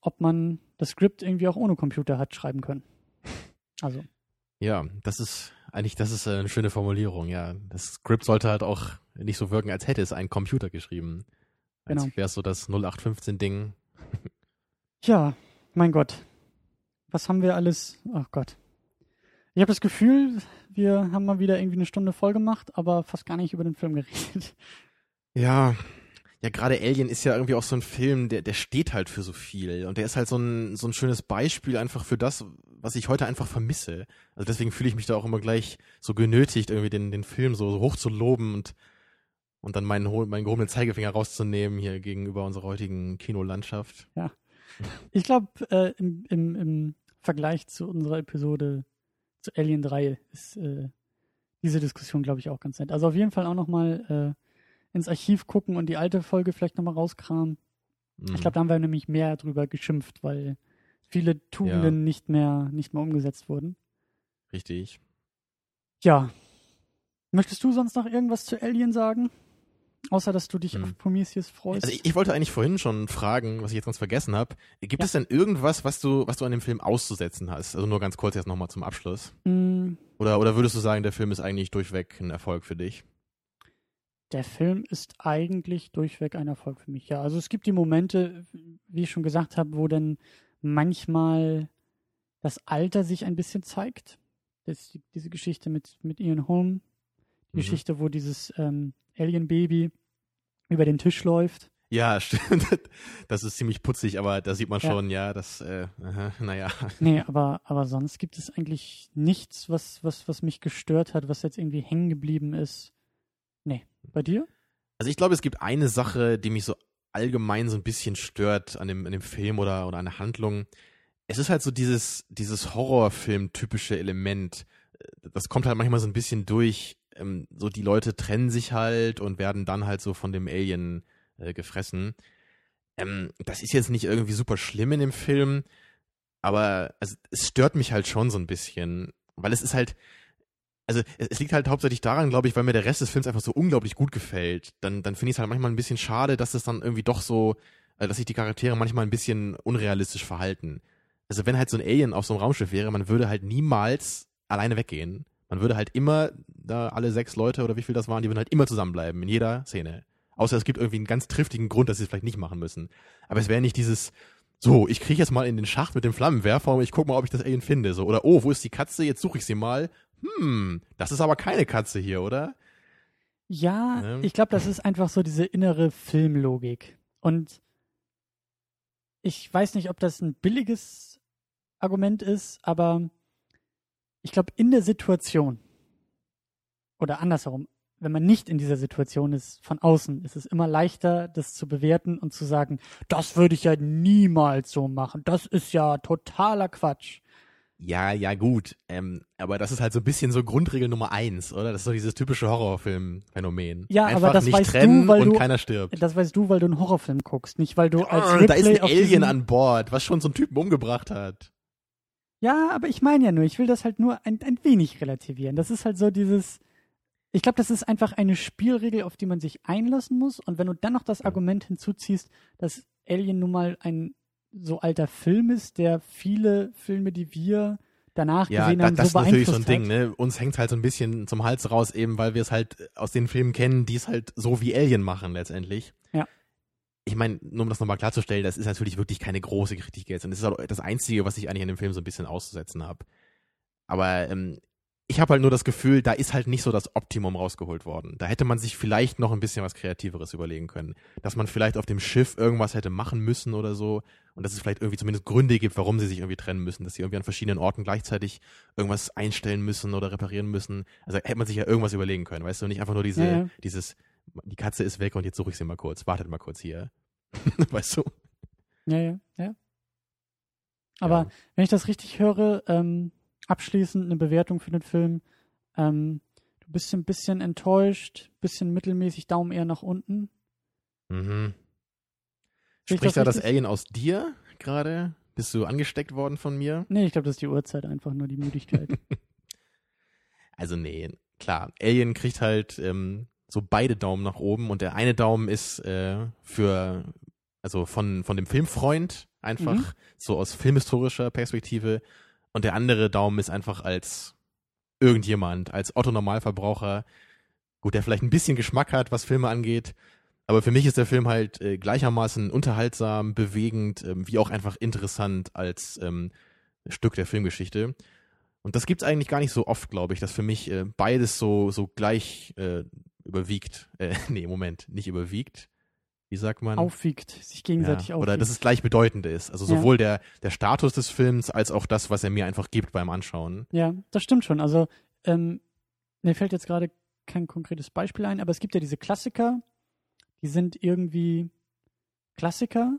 ob man das Skript irgendwie auch ohne Computer hat schreiben können. Also. Ja, das ist eigentlich, das ist eine schöne Formulierung, ja. Das Skript sollte halt auch nicht so wirken, als hätte es ein Computer geschrieben. Als genau. wäre es so das 0815-Ding. Ja, mein Gott. Was haben wir alles? Ach oh Gott. Ich habe das Gefühl, wir haben mal wieder irgendwie eine Stunde voll gemacht, aber fast gar nicht über den Film geredet. Ja, ja, gerade Alien ist ja irgendwie auch so ein Film, der, der steht halt für so viel. Und der ist halt so ein, so ein schönes Beispiel einfach für das, was ich heute einfach vermisse. Also deswegen fühle ich mich da auch immer gleich so genötigt, irgendwie den, den Film so, so hoch zu loben und, und dann meinen, meinen gehobenen Zeigefinger rauszunehmen hier gegenüber unserer heutigen Kinolandschaft. Ja. Ich glaube, äh, im, im, im Vergleich zu unserer Episode zu Alien 3 ist äh, diese Diskussion, glaube ich, auch ganz nett. Also auf jeden Fall auch nochmal äh, ins Archiv gucken und die alte Folge vielleicht nochmal rauskramen. Mhm. Ich glaube, da haben wir nämlich mehr drüber geschimpft, weil viele Tugenden ja. nicht mehr nicht mehr umgesetzt wurden. Richtig. Ja. Möchtest du sonst noch irgendwas zu Alien sagen? Außer, dass du dich hm. auf Prometheus freust. Also ich, ich, wollte eigentlich vorhin schon fragen, was ich jetzt ganz vergessen habe. Gibt ja. es denn irgendwas, was du, was du an dem Film auszusetzen hast? Also nur ganz kurz jetzt nochmal zum Abschluss. Mm. Oder, oder würdest du sagen, der Film ist eigentlich durchweg ein Erfolg für dich? Der Film ist eigentlich durchweg ein Erfolg für mich, ja. Also es gibt die Momente, wie ich schon gesagt habe, wo dann manchmal das Alter sich ein bisschen zeigt. Das, die, diese Geschichte mit, mit Ian Holm, die mhm. Geschichte, wo dieses ähm, Alien-Baby über den Tisch läuft. Ja, stimmt. Das ist ziemlich putzig, aber da sieht man ja. schon, ja, das, äh, naja. Nee, aber, aber sonst gibt es eigentlich nichts, was, was, was mich gestört hat, was jetzt irgendwie hängen geblieben ist. Nee. Bei dir? Also ich glaube, es gibt eine Sache, die mich so allgemein so ein bisschen stört an dem, an dem Film oder, oder an der Handlung. Es ist halt so dieses, dieses Horrorfilm-typische Element. Das kommt halt manchmal so ein bisschen durch. Ähm, so die Leute trennen sich halt und werden dann halt so von dem Alien äh, gefressen. Ähm, das ist jetzt nicht irgendwie super schlimm in dem Film, aber also, es stört mich halt schon so ein bisschen, weil es ist halt, also es liegt halt hauptsächlich daran, glaube ich, weil mir der Rest des Films einfach so unglaublich gut gefällt. Dann, dann finde ich es halt manchmal ein bisschen schade, dass es dann irgendwie doch so, äh, dass sich die Charaktere manchmal ein bisschen unrealistisch verhalten. Also wenn halt so ein Alien auf so einem Raumschiff wäre, man würde halt niemals alleine weggehen. Man würde halt immer, da alle sechs Leute oder wie viel das waren, die würden halt immer zusammenbleiben, in jeder Szene. Außer es gibt irgendwie einen ganz triftigen Grund, dass sie es vielleicht nicht machen müssen. Aber es wäre nicht dieses, so, ich kriege jetzt mal in den Schacht mit dem Flammenwerfer und ich guck mal, ob ich das Alien finde. So, oder oh, wo ist die Katze? Jetzt suche ich sie mal hm, das ist aber keine Katze hier, oder? Ja, Ne? ich glaube, das ist einfach so diese innere Filmlogik. Und ich weiß nicht, ob das ein billiges Argument ist, aber ich glaube, in der Situation oder andersherum, wenn man nicht in dieser Situation ist, von außen, ist es immer leichter, das zu bewerten und zu sagen, das würde ich ja niemals so machen. Das ist ja totaler Quatsch. Ja, ja, gut. Ähm, aber das ist halt so ein bisschen so Grundregel Nummer eins, oder? Das ist so dieses typische Horrorfilm-Phänomen. Ja, Einfach aber das nicht weißt du, trennen weil und du- keiner stirbt. Das weißt du, weil du einen Horrorfilm guckst, nicht weil du als Ah, Ripley da ist ein Alien an Bord, was schon so einen Typen umgebracht hat. Ja, aber ich meine ja nur, ich will das halt nur ein, ein wenig relativieren. Das ist halt so dieses. Ich glaube, das ist einfach eine Spielregel, auf die man sich einlassen muss. Und wenn du dann noch das Argument hinzuziehst, dass Alien nun mal ein so alter Film ist, der viele Filme, die wir danach Ja, gesehen da, haben, das so ist natürlich so ein Ding, hat. ne? Uns hängt halt so ein bisschen zum Hals raus, eben weil wir es halt aus den Filmen kennen, die es halt so wie Alien machen letztendlich. Ja. Ich meine, nur um das nochmal klarzustellen, das ist natürlich wirklich keine große Kritik jetzt. Und das ist auch das Einzige, was ich eigentlich an dem Film so ein bisschen auszusetzen habe. Aber ähm, ich habe halt nur das Gefühl, da ist halt nicht so das Optimum rausgeholt worden. Da hätte man sich vielleicht noch ein bisschen was Kreativeres überlegen können. Dass man vielleicht auf dem Schiff irgendwas hätte machen müssen oder so. Und dass es vielleicht irgendwie zumindest Gründe gibt, warum sie sich irgendwie trennen müssen. Dass sie irgendwie an verschiedenen Orten gleichzeitig irgendwas einstellen müssen oder reparieren müssen. Also hätte man sich ja irgendwas überlegen können, weißt du? Nicht einfach nur diese, Ja, ja. dieses, die Katze ist weg und jetzt suche ich sie mal kurz. Wartet mal kurz hier. weißt du? Ja, ja, ja. Aber Ja. wenn ich das richtig höre, ähm, abschließend eine Bewertung für den Film. Ähm, du bist ein bisschen enttäuscht, bisschen mittelmäßig, Daumen eher nach unten. Mhm. Sehe Spricht da das richtig? Alien aus dir gerade? Bist du angesteckt worden von mir? Nee, ich glaube, das ist die Uhrzeit einfach nur die Müdigkeit. Also nee, klar. Alien kriegt halt ähm, so beide Daumen nach oben und der eine Daumen ist äh, für, also von, von dem Filmfreund einfach, Mhm. so aus filmhistorischer Perspektive und der andere Daumen ist einfach als irgendjemand, als Otto-Normalverbraucher, gut, der vielleicht ein bisschen Geschmack hat, was Filme angeht, aber für mich ist der Film halt äh, gleichermaßen unterhaltsam, bewegend, ähm, wie auch einfach interessant als ähm, Stück der Filmgeschichte. Und das gibt's eigentlich gar nicht so oft, glaube ich, dass für mich äh, beides so, so gleich äh, überwiegt. Äh, nee, Moment, nicht überwiegt. Wie sagt man? aufwiegt, sich gegenseitig ja, aufwiegt. oder dass es gleichbedeutend ist. Also Ja. sowohl der, der Status des Films als auch das, was er mir einfach gibt beim Anschauen. Ja, das stimmt schon. Also, ähm, mir fällt jetzt gerade kein konkretes Beispiel ein, aber es gibt ja diese Klassiker, die sind irgendwie Klassiker,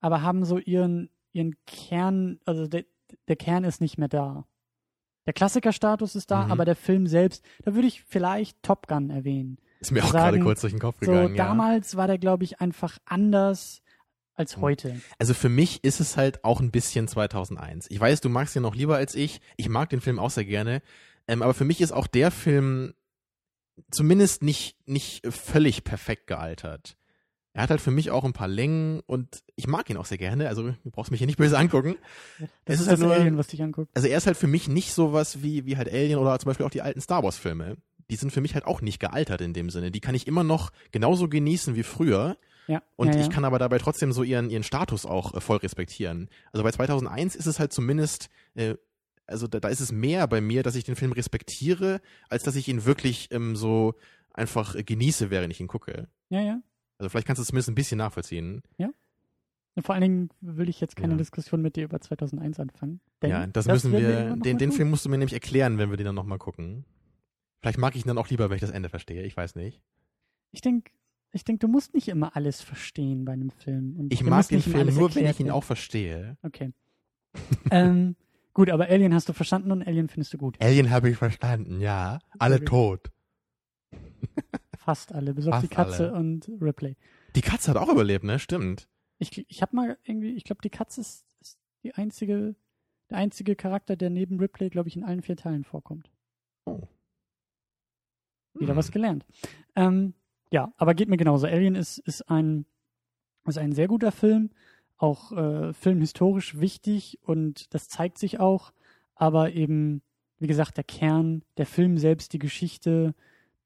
aber haben so ihren, ihren Kern, also der, der Kern ist nicht mehr da. Der Klassikerstatus ist da, Mhm. aber der Film selbst, da würde ich vielleicht Top Gun erwähnen. Ist mir auch Sagen, gerade kurz durch den Kopf So, gegangen. ja. damals war der, glaube ich, einfach anders als Mhm. heute. Also für mich ist es halt auch ein bisschen 2001. Ich weiß, du magst ihn noch lieber als ich. Ich mag den Film auch sehr gerne. Ähm, aber für mich ist auch der Film zumindest nicht, nicht völlig perfekt gealtert. Er hat halt für mich auch ein paar Längen und ich mag ihn auch sehr gerne. Also du brauchst mich hier nicht böse angucken. Das Es ist ja nur- Alien, was dich anguckt. Also er ist halt für mich nicht sowas wie, wie halt Alien oder zum Beispiel auch die alten Star Wars Filme. Die sind für mich halt auch nicht gealtert in dem Sinne. Die kann ich immer noch genauso genießen wie früher. Ja. Und ja, ich ja. kann aber dabei trotzdem so ihren, ihren Status auch äh, voll respektieren. Also bei 2001 ist es halt zumindest, äh, also da, da ist es mehr bei mir, dass ich den Film respektiere, als dass ich ihn wirklich ähm, so einfach äh, genieße, während ich ihn gucke. Ja, ja. Also vielleicht kannst du es zumindest ein bisschen nachvollziehen. Und vor allen Dingen will ich jetzt keine Ja. Diskussion mit dir über 2001 anfangen. Denn ja, das, müssen werden wir, noch den, den. Film musst du mir nämlich erklären, wenn wir den dann nochmal gucken. Vielleicht mag ich ihn dann auch lieber, wenn ich das Ende verstehe. Ich weiß nicht. Ich denke, ich denk, du musst nicht immer alles verstehen bei einem Film. Und Ich mag den Film nur, wenn ich ihn auch verstehe. Okay. ähm, gut, aber Alien hast du verstanden und Alien findest du gut. Alien habe ich verstanden, ja. Alle tot. Fast alle, bis auf die Katze alle. und Ripley. Die Katze hat auch überlebt, ne? Stimmt. Ich, ich habe mal irgendwie, ich glaube, die Katze ist, ist die einzige, der einzige Charakter, der neben Ripley, glaube ich, in allen vier Teilen vorkommt. Oh. Wieder Hm. was gelernt. Ähm, ja, aber geht mir genauso. Alien ist, ist, ein, ist ein sehr guter Film, auch äh, filmhistorisch wichtig und das zeigt sich auch, aber eben, wie gesagt, der Kern, der Film selbst, die Geschichte,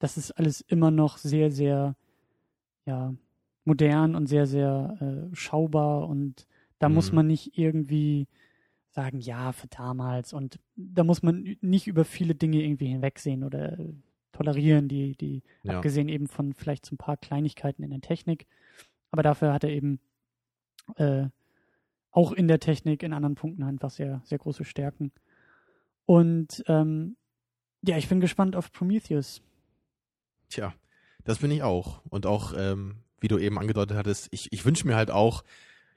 das ist alles immer noch sehr, sehr, ja, modern und sehr, sehr äh, schaubar und da muss Mhm. man nicht irgendwie sagen, ja, für damals. Und da muss man nicht über viele Dinge irgendwie hinwegsehen oder tolerieren, die, die Ja. abgesehen eben von vielleicht so ein paar Kleinigkeiten in der Technik. Aber dafür hat er eben äh, auch in der Technik in anderen Punkten einfach sehr, sehr große Stärken. Und ähm, ja, ich bin gespannt auf Prometheus. Tja, das bin ich auch. Und auch, ähm, wie du eben angedeutet hattest, ich, ich wünsche mir halt auch,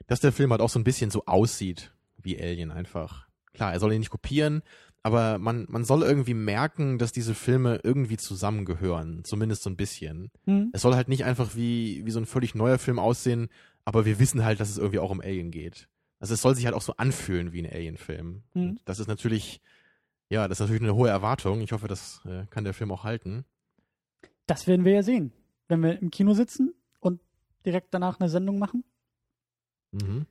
dass der Film halt auch so ein bisschen so aussieht wie Alien einfach. Klar, er soll ihn nicht kopieren, aber man, man soll irgendwie merken, dass diese Filme irgendwie zusammengehören. Zumindest so ein bisschen. Hm? Es soll halt nicht einfach wie, wie so ein völlig neuer Film aussehen, aber wir wissen halt, dass es irgendwie auch um Alien geht. Also es soll sich halt auch so anfühlen wie ein Alien-Film. Mhm. Und Das ist natürlich, ja, das ist natürlich eine hohe Erwartung. Ich hoffe, das äh, kann der Film auch halten. Das werden wir ja sehen, wenn wir im Kino sitzen und direkt danach eine Sendung machen. Mhm.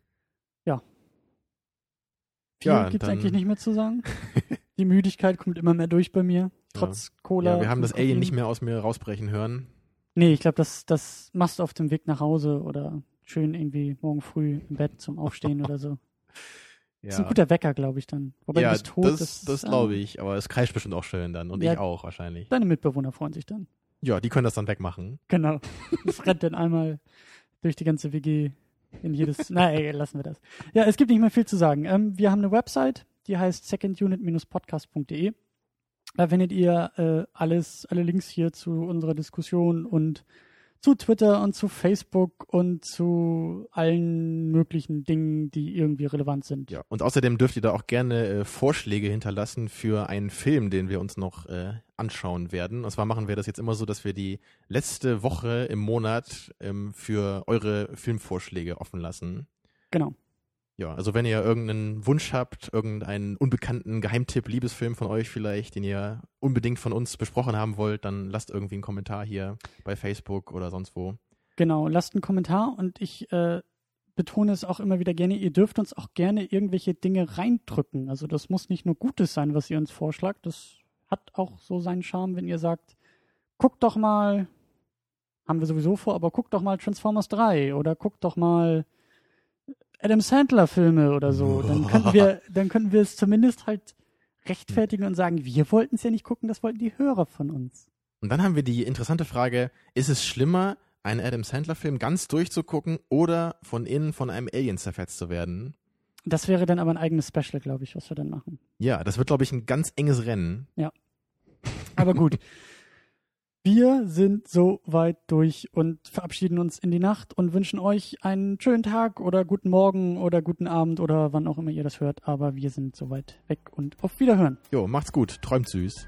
Viel Ja, gibt's dann- eigentlich nicht mehr zu sagen. Die Müdigkeit kommt immer mehr durch bei mir, trotz Cola. Ja, wir haben das Alien nicht mehr aus mir rausbrechen hören. Nee, ich glaube, das, das machst du auf dem Weg nach Hause oder schön irgendwie morgen früh im Bett zum Aufstehen oder so. Das ist ein guter Wecker, glaube ich, dann. Wobei ja, du bist tot. das, das äh, glaube ich, aber es kreischt bestimmt auch schön dann und Ja. ich auch wahrscheinlich. Deine Mitbewohner freuen sich dann. Ja, die können das dann wegmachen. Genau. Das rennt dann einmal durch die ganze WG in jedes. Na, ey, lassen wir das. Ja, es gibt nicht mehr viel zu sagen. Ähm, wir haben eine Website, die heißt secondunit-podcast.de. Da findet ihr äh, alles, alle Links hier zu unserer Diskussion und zu Twitter und zu Facebook und zu allen möglichen Dingen, die irgendwie relevant sind. Ja, und außerdem dürft ihr da auch gerne äh, Vorschläge hinterlassen für einen Film, den wir uns noch äh, anschauen werden. Und zwar machen wir das jetzt immer so, dass wir die letzte Woche im Monat ähm, für eure Filmvorschläge offen lassen. Genau. Ja, also wenn ihr irgendeinen Wunsch habt, irgendeinen unbekannten Geheimtipp, Liebesfilm von euch vielleicht, den ihr unbedingt von uns besprochen haben wollt, dann lasst irgendwie einen Kommentar hier bei Facebook oder sonst wo. Genau, lasst einen Kommentar und ich äh, betone es auch immer wieder gerne, ihr dürft uns auch gerne irgendwelche Dinge reindrücken. Also das muss nicht nur Gutes sein, was ihr uns vorschlagt. Das hat auch so seinen Charme, wenn ihr sagt, guckt doch mal, haben wir sowieso vor, aber guckt doch mal Transformers 3 oder guckt doch mal Adam Sandler Filme oder so. Dann könnten wir, dann könnten wir es zumindest halt rechtfertigen und sagen, wir wollten es ja nicht gucken, das wollten die Hörer von uns. Und dann haben wir die interessante Frage, ist es schlimmer, einen Adam Sandler-Film ganz durchzugucken oder von innen von einem Alien zerfetzt zu werden? Das wäre dann aber ein eigenes Special, glaube ich, was wir dann machen. Ja, das wird, glaube ich, ein ganz enges Rennen. Aber gut. Wir sind so weit durch und verabschieden uns in die Nacht und wünschen euch einen schönen Tag oder guten Morgen oder guten Abend oder wann auch immer ihr das hört. Aber wir sind so weit weg und auf Wiederhören. Jo, macht's gut, träumt süß.